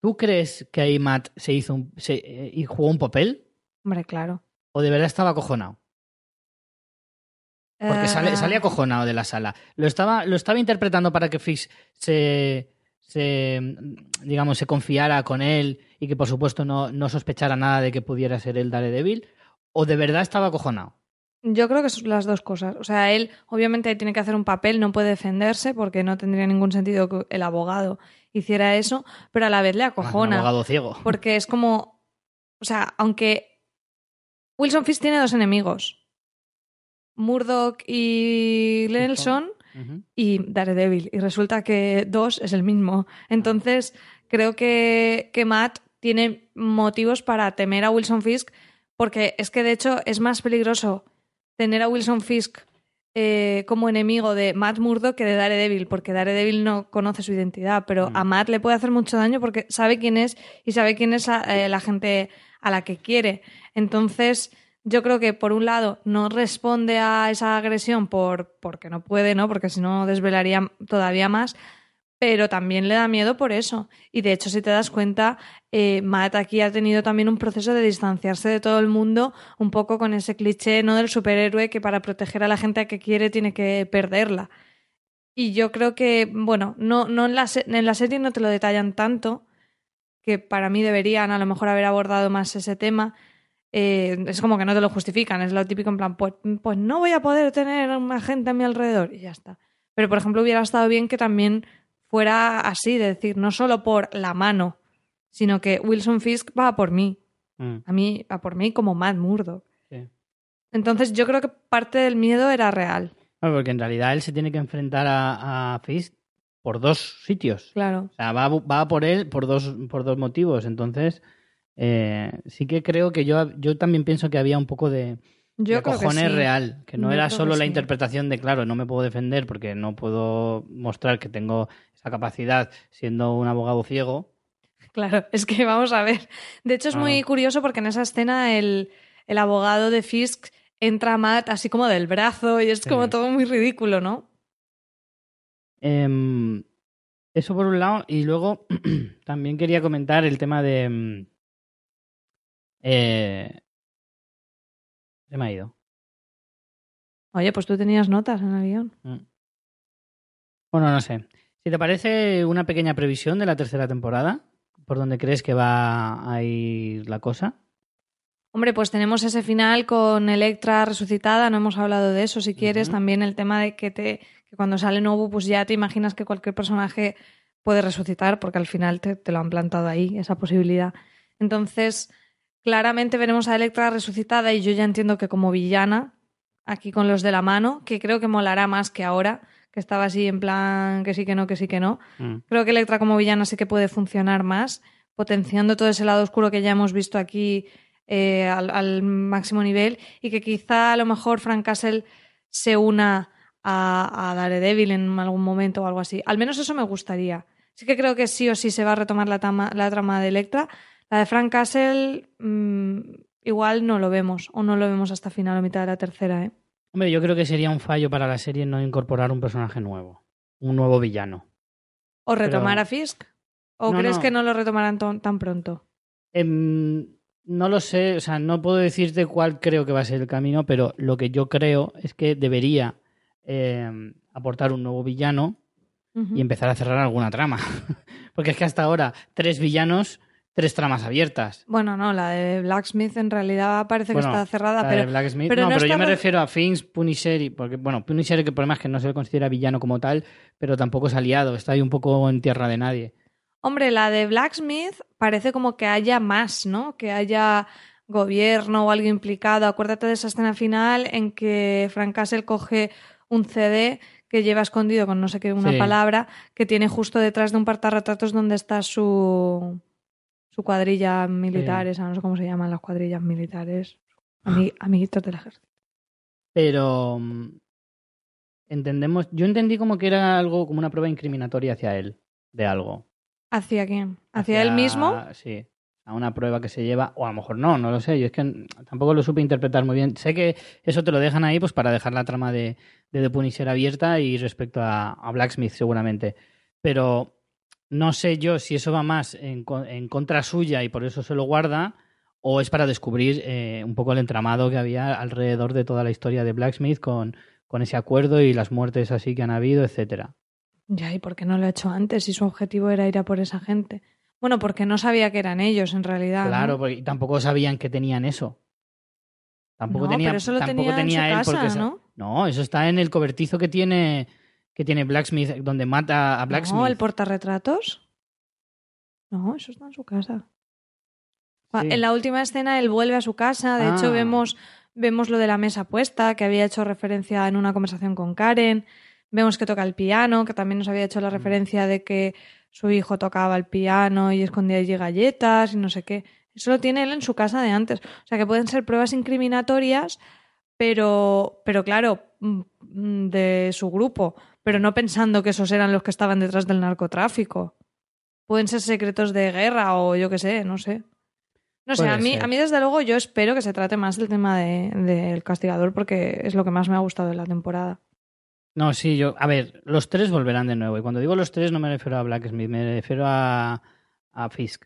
¿Tú crees que ahí Matt se hizo un, se, eh, y jugó un papel? Hombre, claro. ¿O de verdad estaba acojonado? Porque sale, Eh, sale acojonado de la sala. Lo estaba, lo estaba interpretando para que Fix se, se, digamos, se confiara con él y que, por supuesto, no, no sospechara nada de que pudiera ser el Daredevil. ¿O de verdad estaba acojonado? Yo creo que son las dos cosas. O sea, él obviamente tiene que hacer un papel, no puede defenderse porque no tendría ningún sentido que el abogado hiciera eso, pero a la vez le Ah, Un acojona. abogado ciego. Porque es como. O sea, aunque. Wilson Fisk tiene dos enemigos: Murdoch y Y Daredevil. Y resulta que dos es el mismo. Entonces, creo que, que Matt tiene motivos para temer a Wilson Fisk, porque es que de hecho es más peligroso tener a Wilson Fisk eh, como enemigo de Matt Murdock que de Daredevil, porque Daredevil no conoce su identidad, pero Mm. a Matt le puede hacer mucho daño porque sabe quién es y sabe quién es a- eh, la gente a la que quiere. Entonces, yo creo que por un lado no responde a esa agresión por, porque no puede, ¿no? Porque si no desvelaría todavía más. Pero también le da miedo por eso. Y de hecho, si te das cuenta, eh, Matt aquí ha tenido también un proceso de distanciarse de todo el mundo, un poco con ese cliché, ¿no? Del superhéroe que para proteger a la gente a que quiere tiene que perderla. Y yo creo que, bueno, no, no en, la en la serie no te lo detallan tanto, que para mí deberían a lo mejor haber abordado más ese tema. Eh, es como que no te lo justifican, es lo típico en plan, pues, pues no voy a poder tener más gente a mi alrededor y ya está. Pero, por ejemplo, hubiera estado bien que también fuera así, de decir, no solo por la mano, sino que Wilson Fisk va a por mí, Mm, a mí, va por mí como Matt Murdock. sí. Entonces yo creo que parte del miedo era real, porque en realidad él se tiene que enfrentar a, a Fisk por dos sitios. claro. O sea, va, a- va a por él por dos, por dos motivos. Entonces, eh, sí que creo que yo, yo también pienso que había un poco de, Yo de creo que cojones sí. real, que no Yo era solo la sí. interpretación de, claro, no me puedo defender porque no puedo mostrar que tengo esa capacidad siendo un abogado ciego. Claro, es que vamos a ver. De hecho, es Ah. muy curioso porque en esa escena el, el abogado de Fisk entra a Matt así como del brazo y es Sí. como todo muy ridículo, ¿no? Em, eso por un lado. Y luego también quería comentar el tema de... eh, se me ha ido. Oye, pues tú tenías notas en el guion. Mm. Bueno, no sé. Si te parece una pequeña previsión de la tercera temporada, por donde crees que va a ir la cosa. Hombre, pues tenemos ese final con Electra resucitada, no hemos hablado de eso si quieres, también el tema de que te que cuando sale nuevo pues ya te imaginas que cualquier personaje puede resucitar porque al final te, te lo han plantado ahí, esa posibilidad. Entonces, claramente veremos a Electra resucitada y yo ya entiendo que como villana, aquí con los de la mano, que creo que molará más que ahora, que estaba así en plan que sí, que no, que sí, que no. Mm. Creo que Electra como villana sí que puede funcionar más, potenciando todo ese lado oscuro que ya hemos visto aquí eh, al, al máximo nivel y que quizá a lo mejor Frank Castle se una a, a Daredevil en algún momento o algo así. Al menos eso me gustaría. Sí que creo que sí o sí se va a retomar la, tama- la trama de Electra. La de Frank Castle mm, igual no lo vemos o no lo vemos hasta final o mitad de la tercera. ¿eh? Hombre, yo creo que sería un fallo para la serie no incorporar un personaje nuevo, un nuevo villano. ¿O retomar Pero- a Fisk? ¿O No, crees no. que no lo retomarán tan pronto? Em, no lo sé, o sea, no puedo decirte cuál creo que va a ser el camino, pero lo que yo creo es que debería em, aportar un nuevo villano y empezar a cerrar alguna trama. Porque es que hasta ahora, tres villanos, tres tramas abiertas. Bueno, no, la de Blacksmith en realidad parece Bueno, que está cerrada, La pero de Blacksmith. pero no, no pero yo me re- refiero a Fins, Punisher y porque bueno, Punisher que el problema es que no se le considera villano como tal, pero tampoco es aliado, está ahí un poco en tierra de nadie. Hombre, la de Blacksmith parece como que haya más, ¿no? Que haya gobierno o algo implicado. Acuérdate de esa escena final en que Frank Castle coge un CD que lleva escondido con no sé qué, una Sí. palabra, que tiene justo detrás de un partarretratos donde está su, su cuadrilla militar, Sí. esa, no sé cómo se llaman las cuadrillas militares. Ami- amiguitos del ejército. Pero mm, entendemos, yo entendí como que era algo como una prueba incriminatoria hacia él de algo. ¿Hacia quién? ¿Hacia, él mismo? Sí, a una prueba que se lleva, o a lo mejor no, no lo sé. Yo es que tampoco lo supe interpretar muy bien. Sé que eso te lo dejan ahí pues para dejar la trama de, de The Punisher abierta y respecto a, a Blacksmith seguramente. Pero no sé yo si eso va más en, co- en contra suya y por eso se lo guarda o es para descubrir eh, un poco el entramado que había alrededor de toda la historia de Blacksmith con, con ese acuerdo y las muertes así que han habido, etcétera. Ya, ¿y por qué no lo ha hecho antes si su objetivo era ir a por esa gente? Bueno, porque no sabía que eran ellos en realidad. ¿no? Claro, porque tampoco sabían que tenían eso. Tampoco No, tenía, pero eso lo tampoco tenía en su él casa, porque ¿no? No, eso está en el cobertizo que tiene que tiene Blacksmith, donde mata a Blacksmith. No, el portarretratos. No, eso está en su casa. Sí. En la última escena él vuelve a su casa. De Ah. hecho, vemos, vemos lo de la mesa puesta, que había hecho referencia en una conversación con Karen. Vemos que toca el piano, que también nos había hecho Mm. la referencia de que su hijo tocaba el piano y escondía allí galletas y no sé qué. Eso lo tiene él en su casa de antes. O sea que pueden ser pruebas incriminatorias, pero, pero claro, mm, mm, de su grupo, pero no pensando que esos eran los que estaban detrás del narcotráfico. Pueden ser secretos de guerra o yo qué sé, no sé. No sé, Puede a mí, ser. a mí desde luego yo espero que se trate más del tema de- del castigador porque es lo que más me ha gustado de la temporada. No, sí, yo. A ver, los tres volverán de nuevo. Y cuando digo los tres, no me refiero a Blacksmith, me refiero a, a Fisk.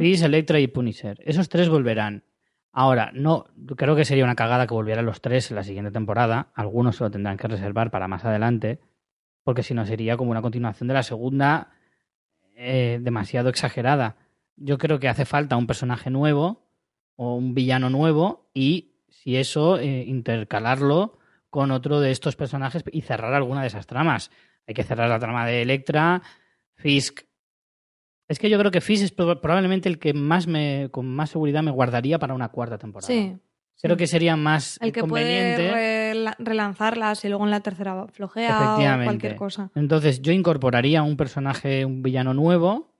Fisk, Electra y Punisher. Esos tres volverán. Ahora, no, creo que sería una cagada que volvieran los tres en la siguiente temporada. Algunos se lo tendrán que reservar para más adelante. Porque si no sería como una continuación de la segunda eh, demasiado exagerada. Yo creo que hace falta un personaje nuevo o un villano nuevo y si eso, eh, intercalarlo con otro de estos personajes y cerrar alguna de esas tramas. Hay que cerrar la trama de Electra, Fisk. Es que yo creo que Fisk es prob- probablemente el que más me, con más seguridad me guardaría para una cuarta temporada. Sí. Creo que sería más El que puede conveniente. rela- relanzarlas y luego en la tercera flojea o cualquier cosa. Entonces yo incorporaría un personaje, un villano nuevo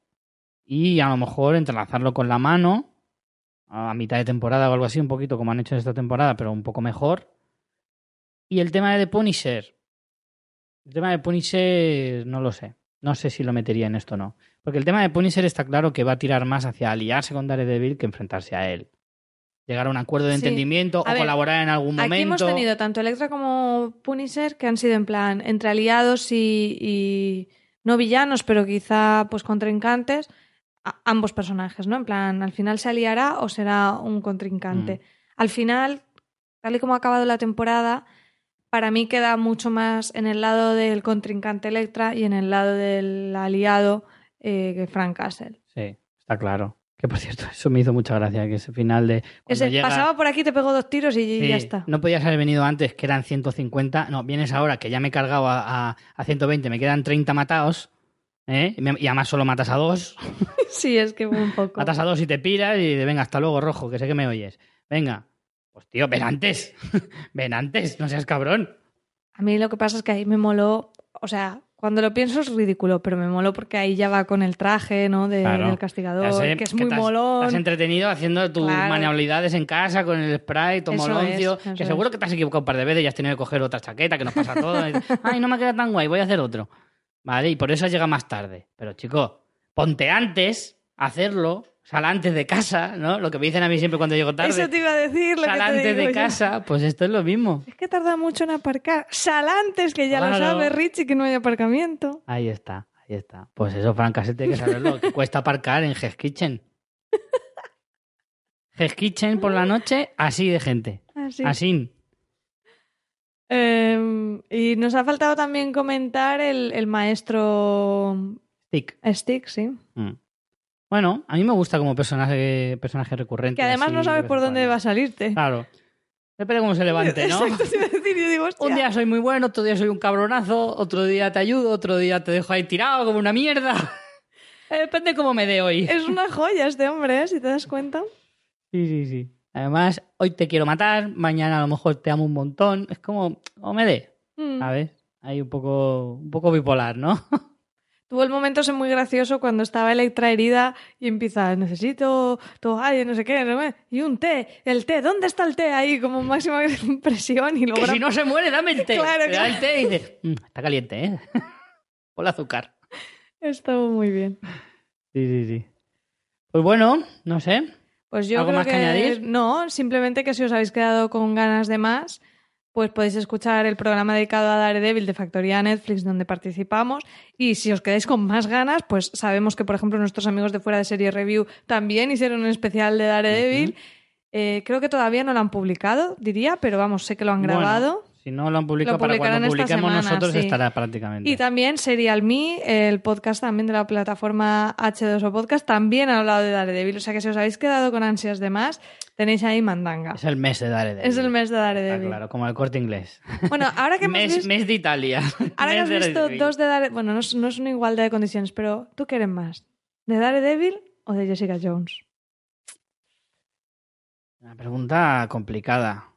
y a lo mejor entrelazarlo con la mano a mitad de temporada o algo así, un poquito como han hecho en esta temporada, pero un poco mejor. Y el tema de The Punisher. El tema de Punisher no lo sé. No sé si lo metería en esto o no. Porque el tema de Punisher está claro que va a tirar más hacia aliarse con Daredevil que enfrentarse a él. Llegar a un acuerdo de Sí. entendimiento A o ver, colaborar en algún momento. Aquí hemos tenido tanto Electra como Punisher que han sido en plan entre aliados y, y no villanos, pero quizá pues contrincantes, a- ambos personajes, ¿no? En plan, al final se aliará o será un contrincante. Mm. Al final, tal y como ha acabado la temporada, para mí queda mucho más en el lado del contrincante Electra y en el lado del aliado eh, que Frank Castle. Sí, está claro. Que por cierto, eso me hizo mucha gracia, que ese final de... Ese llega- pasaba por aquí, te pegó dos tiros y Sí, ya está. No podías haber venido antes, que eran 150. No, vienes ahora, que ya me he cargado a, a- a 120, me quedan 30 matados. ¿eh? Y me- Y además solo matas a dos. Sí, es que un poco. Matas a dos y te piras y de venga, hasta luego, rojo, que sé que me oyes. Venga. Pues tío, ven antes. ven antes, no seas cabrón. A mí lo que pasa es que ahí me moló, o sea, cuando lo pienso es ridículo, pero me moló porque ahí ya va con el traje, ¿no? De- Claro. del castigador, que es muy te has- molón. Te has entretenido haciendo tus Claro. manualidades en casa con el spray, tu moloncio. es, que seguro que te has equivocado un par de veces y has tenido que coger otra chaqueta, que nos pasa dices, Ay, no me queda tan guay, voy a hacer otro. Vale, y por eso llega más tarde. Pero chico, ponte antes a hacerlo, sal antes de casa, ¿no? Lo que me dicen a mí siempre cuando llego tarde. Eso te iba a decir, lo sal que te antes digo de yo. casa, pues esto es lo mismo. Es que tarda mucho en aparcar. Sal antes, que ya lo sabe Richie, que no hay aparcamiento. Ahí está, ahí está. Pues eso, Frank Castle tiene que saberlo, que cuesta aparcar en Hell's Kitchen. Hell's Kitchen por la noche, así de gente. Así. Así. Eh, y nos ha faltado también comentar el, el maestro Stick. Stick, sí. Mm. Bueno, a mí me gusta como personaje, personaje recurrente. Que además así, no sabes por dónde va a salirte. Claro. Depende de cómo se levante, ¿no? Exacto, te iba a decir, yo digo. Un día soy muy bueno, otro día soy un cabronazo, otro día te ayudo, otro día te dejo ahí tirado como una mierda. Eh, Depende cómo me dé hoy. Es una joya este hombre, ¿eh? si te das cuenta. Sí, sí, sí. Además, hoy te quiero matar, mañana a lo mejor te amo un montón. Es como, como me dé, Mm. ¿sabes? Ahí un poco, un poco bipolar, ¿no? Tuvo el momento ese muy gracioso cuando estaba Electra herida y empieza, necesito toalla, no sé qué, no sé qué, y un té, el té, ¿dónde está el té? Ahí como máxima presión y Que logra... si no se muere, dame el té. Claro, da claro. el té y dices, "Mm, está caliente, ¿eh? Ponle azúcar. Estuvo muy bien. Sí, sí, sí. Pues bueno, no sé. Pues yo ¿Algo creo más que que añadir? no, simplemente que si os habéis quedado con ganas de más, pues podéis escuchar el programa dedicado a Daredevil de Factoría Netflix donde participamos y si os quedáis con más ganas, pues sabemos que por ejemplo nuestros amigos de fuera de serie review también hicieron un especial de Daredevil. Eh, creo que todavía no lo han publicado, diría, pero vamos, sé que lo han Bueno, grabado. Si no lo han publicado Lo para cuando publiquemos semana, nosotros sí. estará prácticamente. Y también Serial Me, el podcast también de la plataforma H2O Podcast, también ha hablado de Daredevil. O sea que si os habéis quedado con ansias de más, tenéis ahí mandanga. Es el mes de Daredevil. Es el mes de Está Daredevil. claro, como el corte inglés. Bueno, ahora que hemos mes, visto, mes de Italia. ahora que has visto dos de Daredevil, bueno, no, no es una igualdad de condiciones, pero ¿tú qué eres más? ¿De Daredevil o de Jessica Jones? Una pregunta complicada.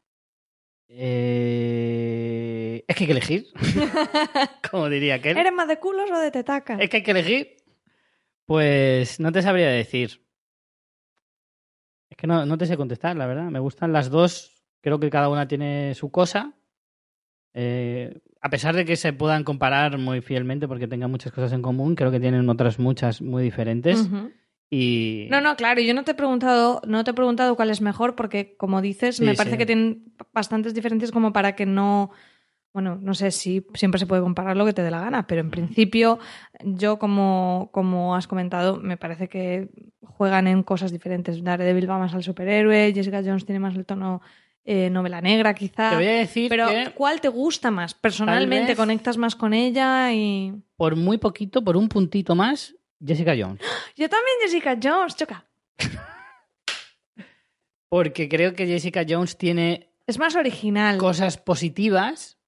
Eh, Es que hay que elegir. como diría aquel. ¿Eres más de culos o de tetacas? Es que hay que elegir. Pues no te sabría decir. Es que no, no te sé contestar, la verdad. Me gustan las dos. Creo que cada una tiene su cosa. Eh, a pesar de que se puedan comparar muy fielmente porque tengan muchas cosas en común, creo que tienen otras muchas muy diferentes. Y No, no, claro, yo no te he preguntado, no te he preguntado cuál es mejor, porque como dices, Sí, me parece sí. que tienen bastantes diferencias como para que no. Bueno, no sé si siempre se puede comparar lo que te dé la gana, pero en principio, yo, como, como has comentado, me parece que juegan en cosas diferentes. Daredevil va más al superhéroe, Jessica Jones tiene más el tono eh, novela negra quizá. Te voy a decir Pero que ¿cuál te gusta más? Personalmente conectas más con ella y... por muy poquito, por un puntito más, Jessica Jones. Yo también Jessica Jones, choca. Porque creo que Jessica Jones tiene Es más original. cosas positivas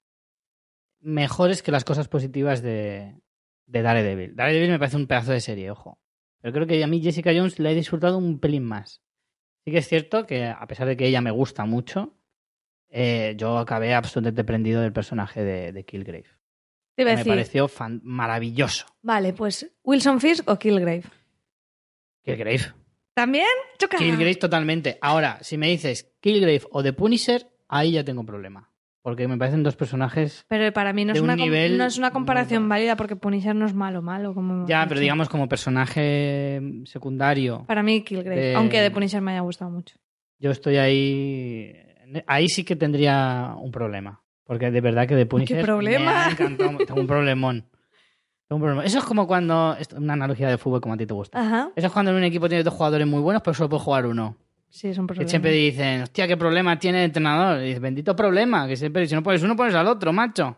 mejores que las cosas positivas de, de Daredevil. Daredevil me parece un pedazo de serie, ojo. Pero creo que a mí Jessica Jones la he disfrutado un pelín más. Sí que es cierto que a pesar de que ella me gusta mucho, eh, yo acabé absolutamente prendido del personaje de, de Killgrave. Te iba a Me decir, pareció fan- maravilloso. vale, pues Wilson Fisk o Killgrave. Killgrave. ¿También? Choca. Killgrave totalmente. Ahora, si me dices Killgrave o The Punisher, ahí ya tengo un problema. Porque me parecen dos personajes Pero para mí no es, un una, nivel no es una comparación válida porque Punisher no es malo, malo. Como Ya, pero digamos como personaje secundario. Para mí Killgrave, de- aunque de Punisher me haya gustado mucho. Yo estoy ahí. Ahí sí que tendría un problema. Porque de verdad que de Punisher. problema? Me ha encantado. Tengo un problemón. Tengo un problemón. Eso es como cuando. Una analogía de fútbol como a ti te gusta. Ajá. Eso es cuando en un equipo tienes dos jugadores muy buenos, pero solo puede jugar uno. Sí, es un Que problema. siempre dicen, hostia, qué problema tiene el entrenador. Y dices, bendito problema. Que siempre, si no pones uno, pones al otro, macho.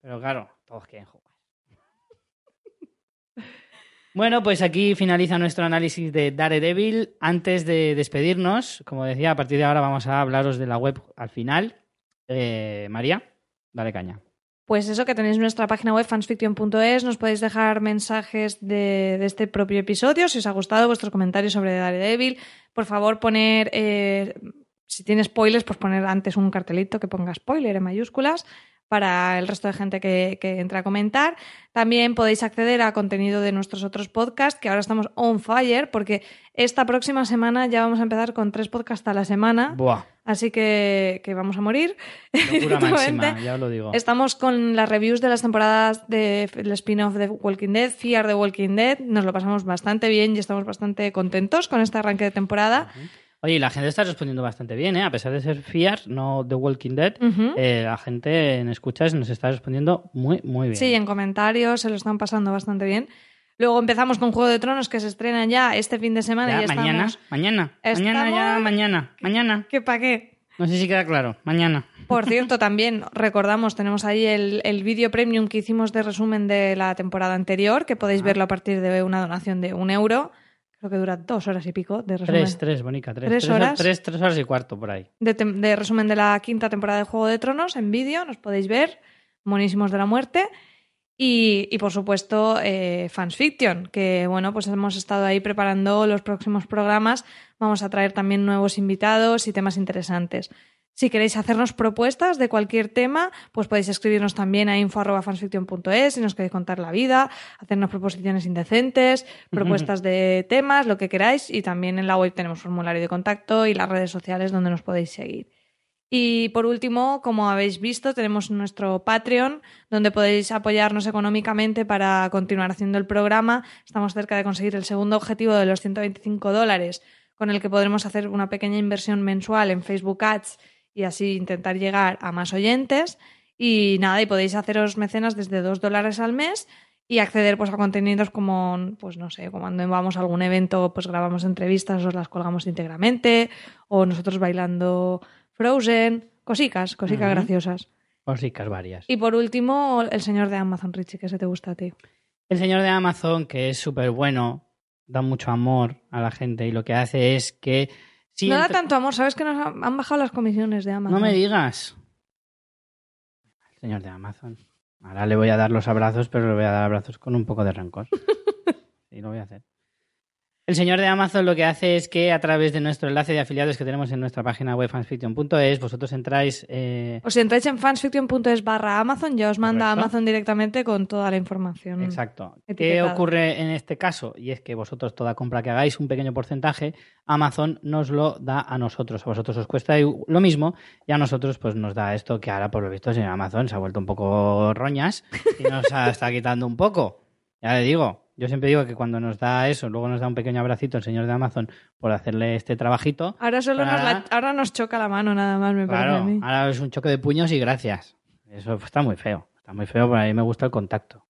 Pero claro, todos quieren jugar. Bueno, pues aquí finaliza nuestro análisis de Daredevil. Antes de despedirnos, como decía, a partir de ahora vamos a hablaros de la web al final. Eh, María, dale caña. Pues eso, que tenéis nuestra página web fansfiction.es, nos podéis dejar mensajes de, de este propio episodio, si os ha gustado, vuestros comentarios sobre Daredevil. Por favor, poner, eh, si tiene spoilers, pues poner antes un cartelito que ponga spoiler en mayúsculas para el resto de gente que, que entre a comentar. También podéis acceder a contenido de nuestros otros podcasts, que ahora estamos on fire, porque esta próxima semana ya vamos a empezar con tres podcasts a la semana, Buah, así que, que vamos a morir. locura máxima, ya os lo digo. Estamos con las reviews de las temporadas del spin-off de Walking Dead, Fear the Walking Dead. Nos lo pasamos bastante bien y estamos bastante contentos con este arranque de temporada. Oye, y la gente está respondiendo bastante bien, ¿eh? A pesar de ser Fear, no The Walking Dead, Ujú. eh, la gente en escuchas nos está respondiendo muy, muy bien. Sí, en comentarios se lo están pasando bastante bien. Luego empezamos con Juego de Tronos que se estrena ya este fin de semana. Ya, y ya mañana, estamos... mañana, mañana, ya, mañana, mañana. ¿Qué pa' qué? No sé si queda claro, mañana. Por cierto, también recordamos, tenemos ahí el, el vídeo premium que hicimos de resumen de la temporada anterior, que podéis verlo a partir de una donación de un euro. Creo que dura dos horas y pico de resumen. Tres, tres, Bonica, tres. ¿Tres hor- horas? Tres, tres horas y cuarto por ahí. de, de resumen de la quinta temporada de Juego de Tronos en vídeo, nos podéis ver, monísimos de la muerte. Y, y, por supuesto, eh, Fans Fiction, que bueno, pues hemos estado ahí preparando los próximos programas. Vamos a traer también nuevos invitados y temas interesantes. Si queréis hacernos propuestas de cualquier tema, pues podéis escribirnos también a info.fansfiction.es si nos queréis contar la vida, hacernos proposiciones indecentes, propuestas de temas, lo que queráis. Y también en la web tenemos formulario de contacto y las redes sociales donde nos podéis seguir. Y por último, como habéis visto, tenemos nuestro Patreon, donde podéis apoyarnos económicamente para continuar haciendo el programa. Estamos cerca de conseguir el segundo objetivo de los 125 dólares, con el que podremos hacer una pequeña inversión mensual en Facebook Ads y así intentar llegar a más oyentes. Y nada, y podéis haceros mecenas desde 2 dólares al mes y acceder pues a contenidos como, pues no sé, cuando vamos a algún evento, pues grabamos entrevistas, os las colgamos íntegramente, o nosotros bailando Frozen, cosicas, cosicas graciosas. Cosicas varias. Y por último, el señor de Amazon, Richie, que se te gusta a ti. El señor de Amazon, que es súper bueno, da mucho amor a la gente y lo que hace es que... si no da tanto amor, ¿sabes que nos han han bajado las comisiones de Amazon? No me digas. El señor de Amazon. Ahora le voy a dar los abrazos, pero le voy a dar abrazos con un poco de rencor. Sí, lo voy a hacer. El señor de Amazon lo que hace es que a través de nuestro enlace de afiliados que tenemos en nuestra página web fansfiction.es, vosotros entráis... eh, O si entráis en fansfiction.es barra Amazon, ya os manda Correcto. Amazon directamente con toda la información. Exacto. ¿Qué ocurre en este caso? Y es que vosotros, toda compra que hagáis, un pequeño porcentaje, Amazon nos lo da a nosotros. A vosotros os cuesta lo mismo y a nosotros pues nos da esto que ahora, por lo visto, el señor Amazon se ha vuelto un poco roñas y nos está quitando un poco. Ya le digo, yo siempre digo que cuando nos da eso, luego nos da un pequeño abracito el señor de Amazon por hacerle este trabajito. Ahora solo nos, Ahora- la- ahora nos choca la mano nada más, me parece a Claro, mí. ahora es un choque de puños y gracias. Eso está muy feo. Está muy feo, pero a mí me gusta el contacto.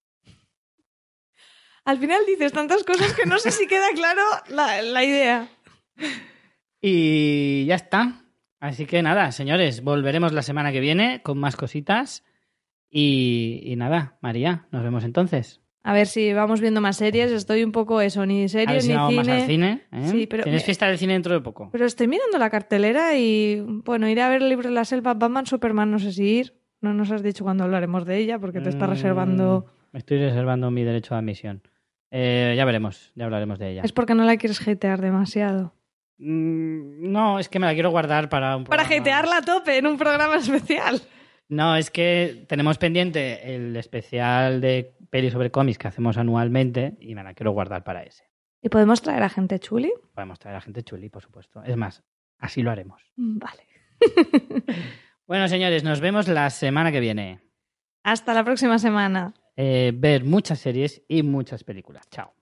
Al final dices tantas cosas que no sé si queda claro la, la idea. Y ya está. Así que nada, señores, volveremos la semana que viene con más cositas. Y, y nada, María, nos vemos entonces. A ver si vamos viendo más series. Estoy un poco eso, ni A ver series si ni vamos cine. más al cine. ¿eh? Sí, pero Tienes me- fiesta del cine dentro de poco. Pero estoy mirando la cartelera y bueno, iré a ver el libro de la selva, Batman, Superman, no sé si ir. No nos has dicho cuándo hablaremos de ella porque te está Mm, reservando. Me estoy reservando mi derecho de admisión. Eh, ya veremos, ya hablaremos de ella. Es porque no la quieres hatear demasiado. Mm, no, es que me la quiero guardar para un Para programa. hatearla a tope en un programa especial. No, es que tenemos pendiente el especial de peli sobre cómics que hacemos anualmente y me la quiero guardar para ese. ¿Y podemos traer a gente chuli? Podemos traer a gente chuli, por supuesto. Es más, así lo haremos. Vale. Bueno, señores, nos vemos la semana que viene. Hasta la próxima semana. Eh, ver muchas series y muchas películas. Chao.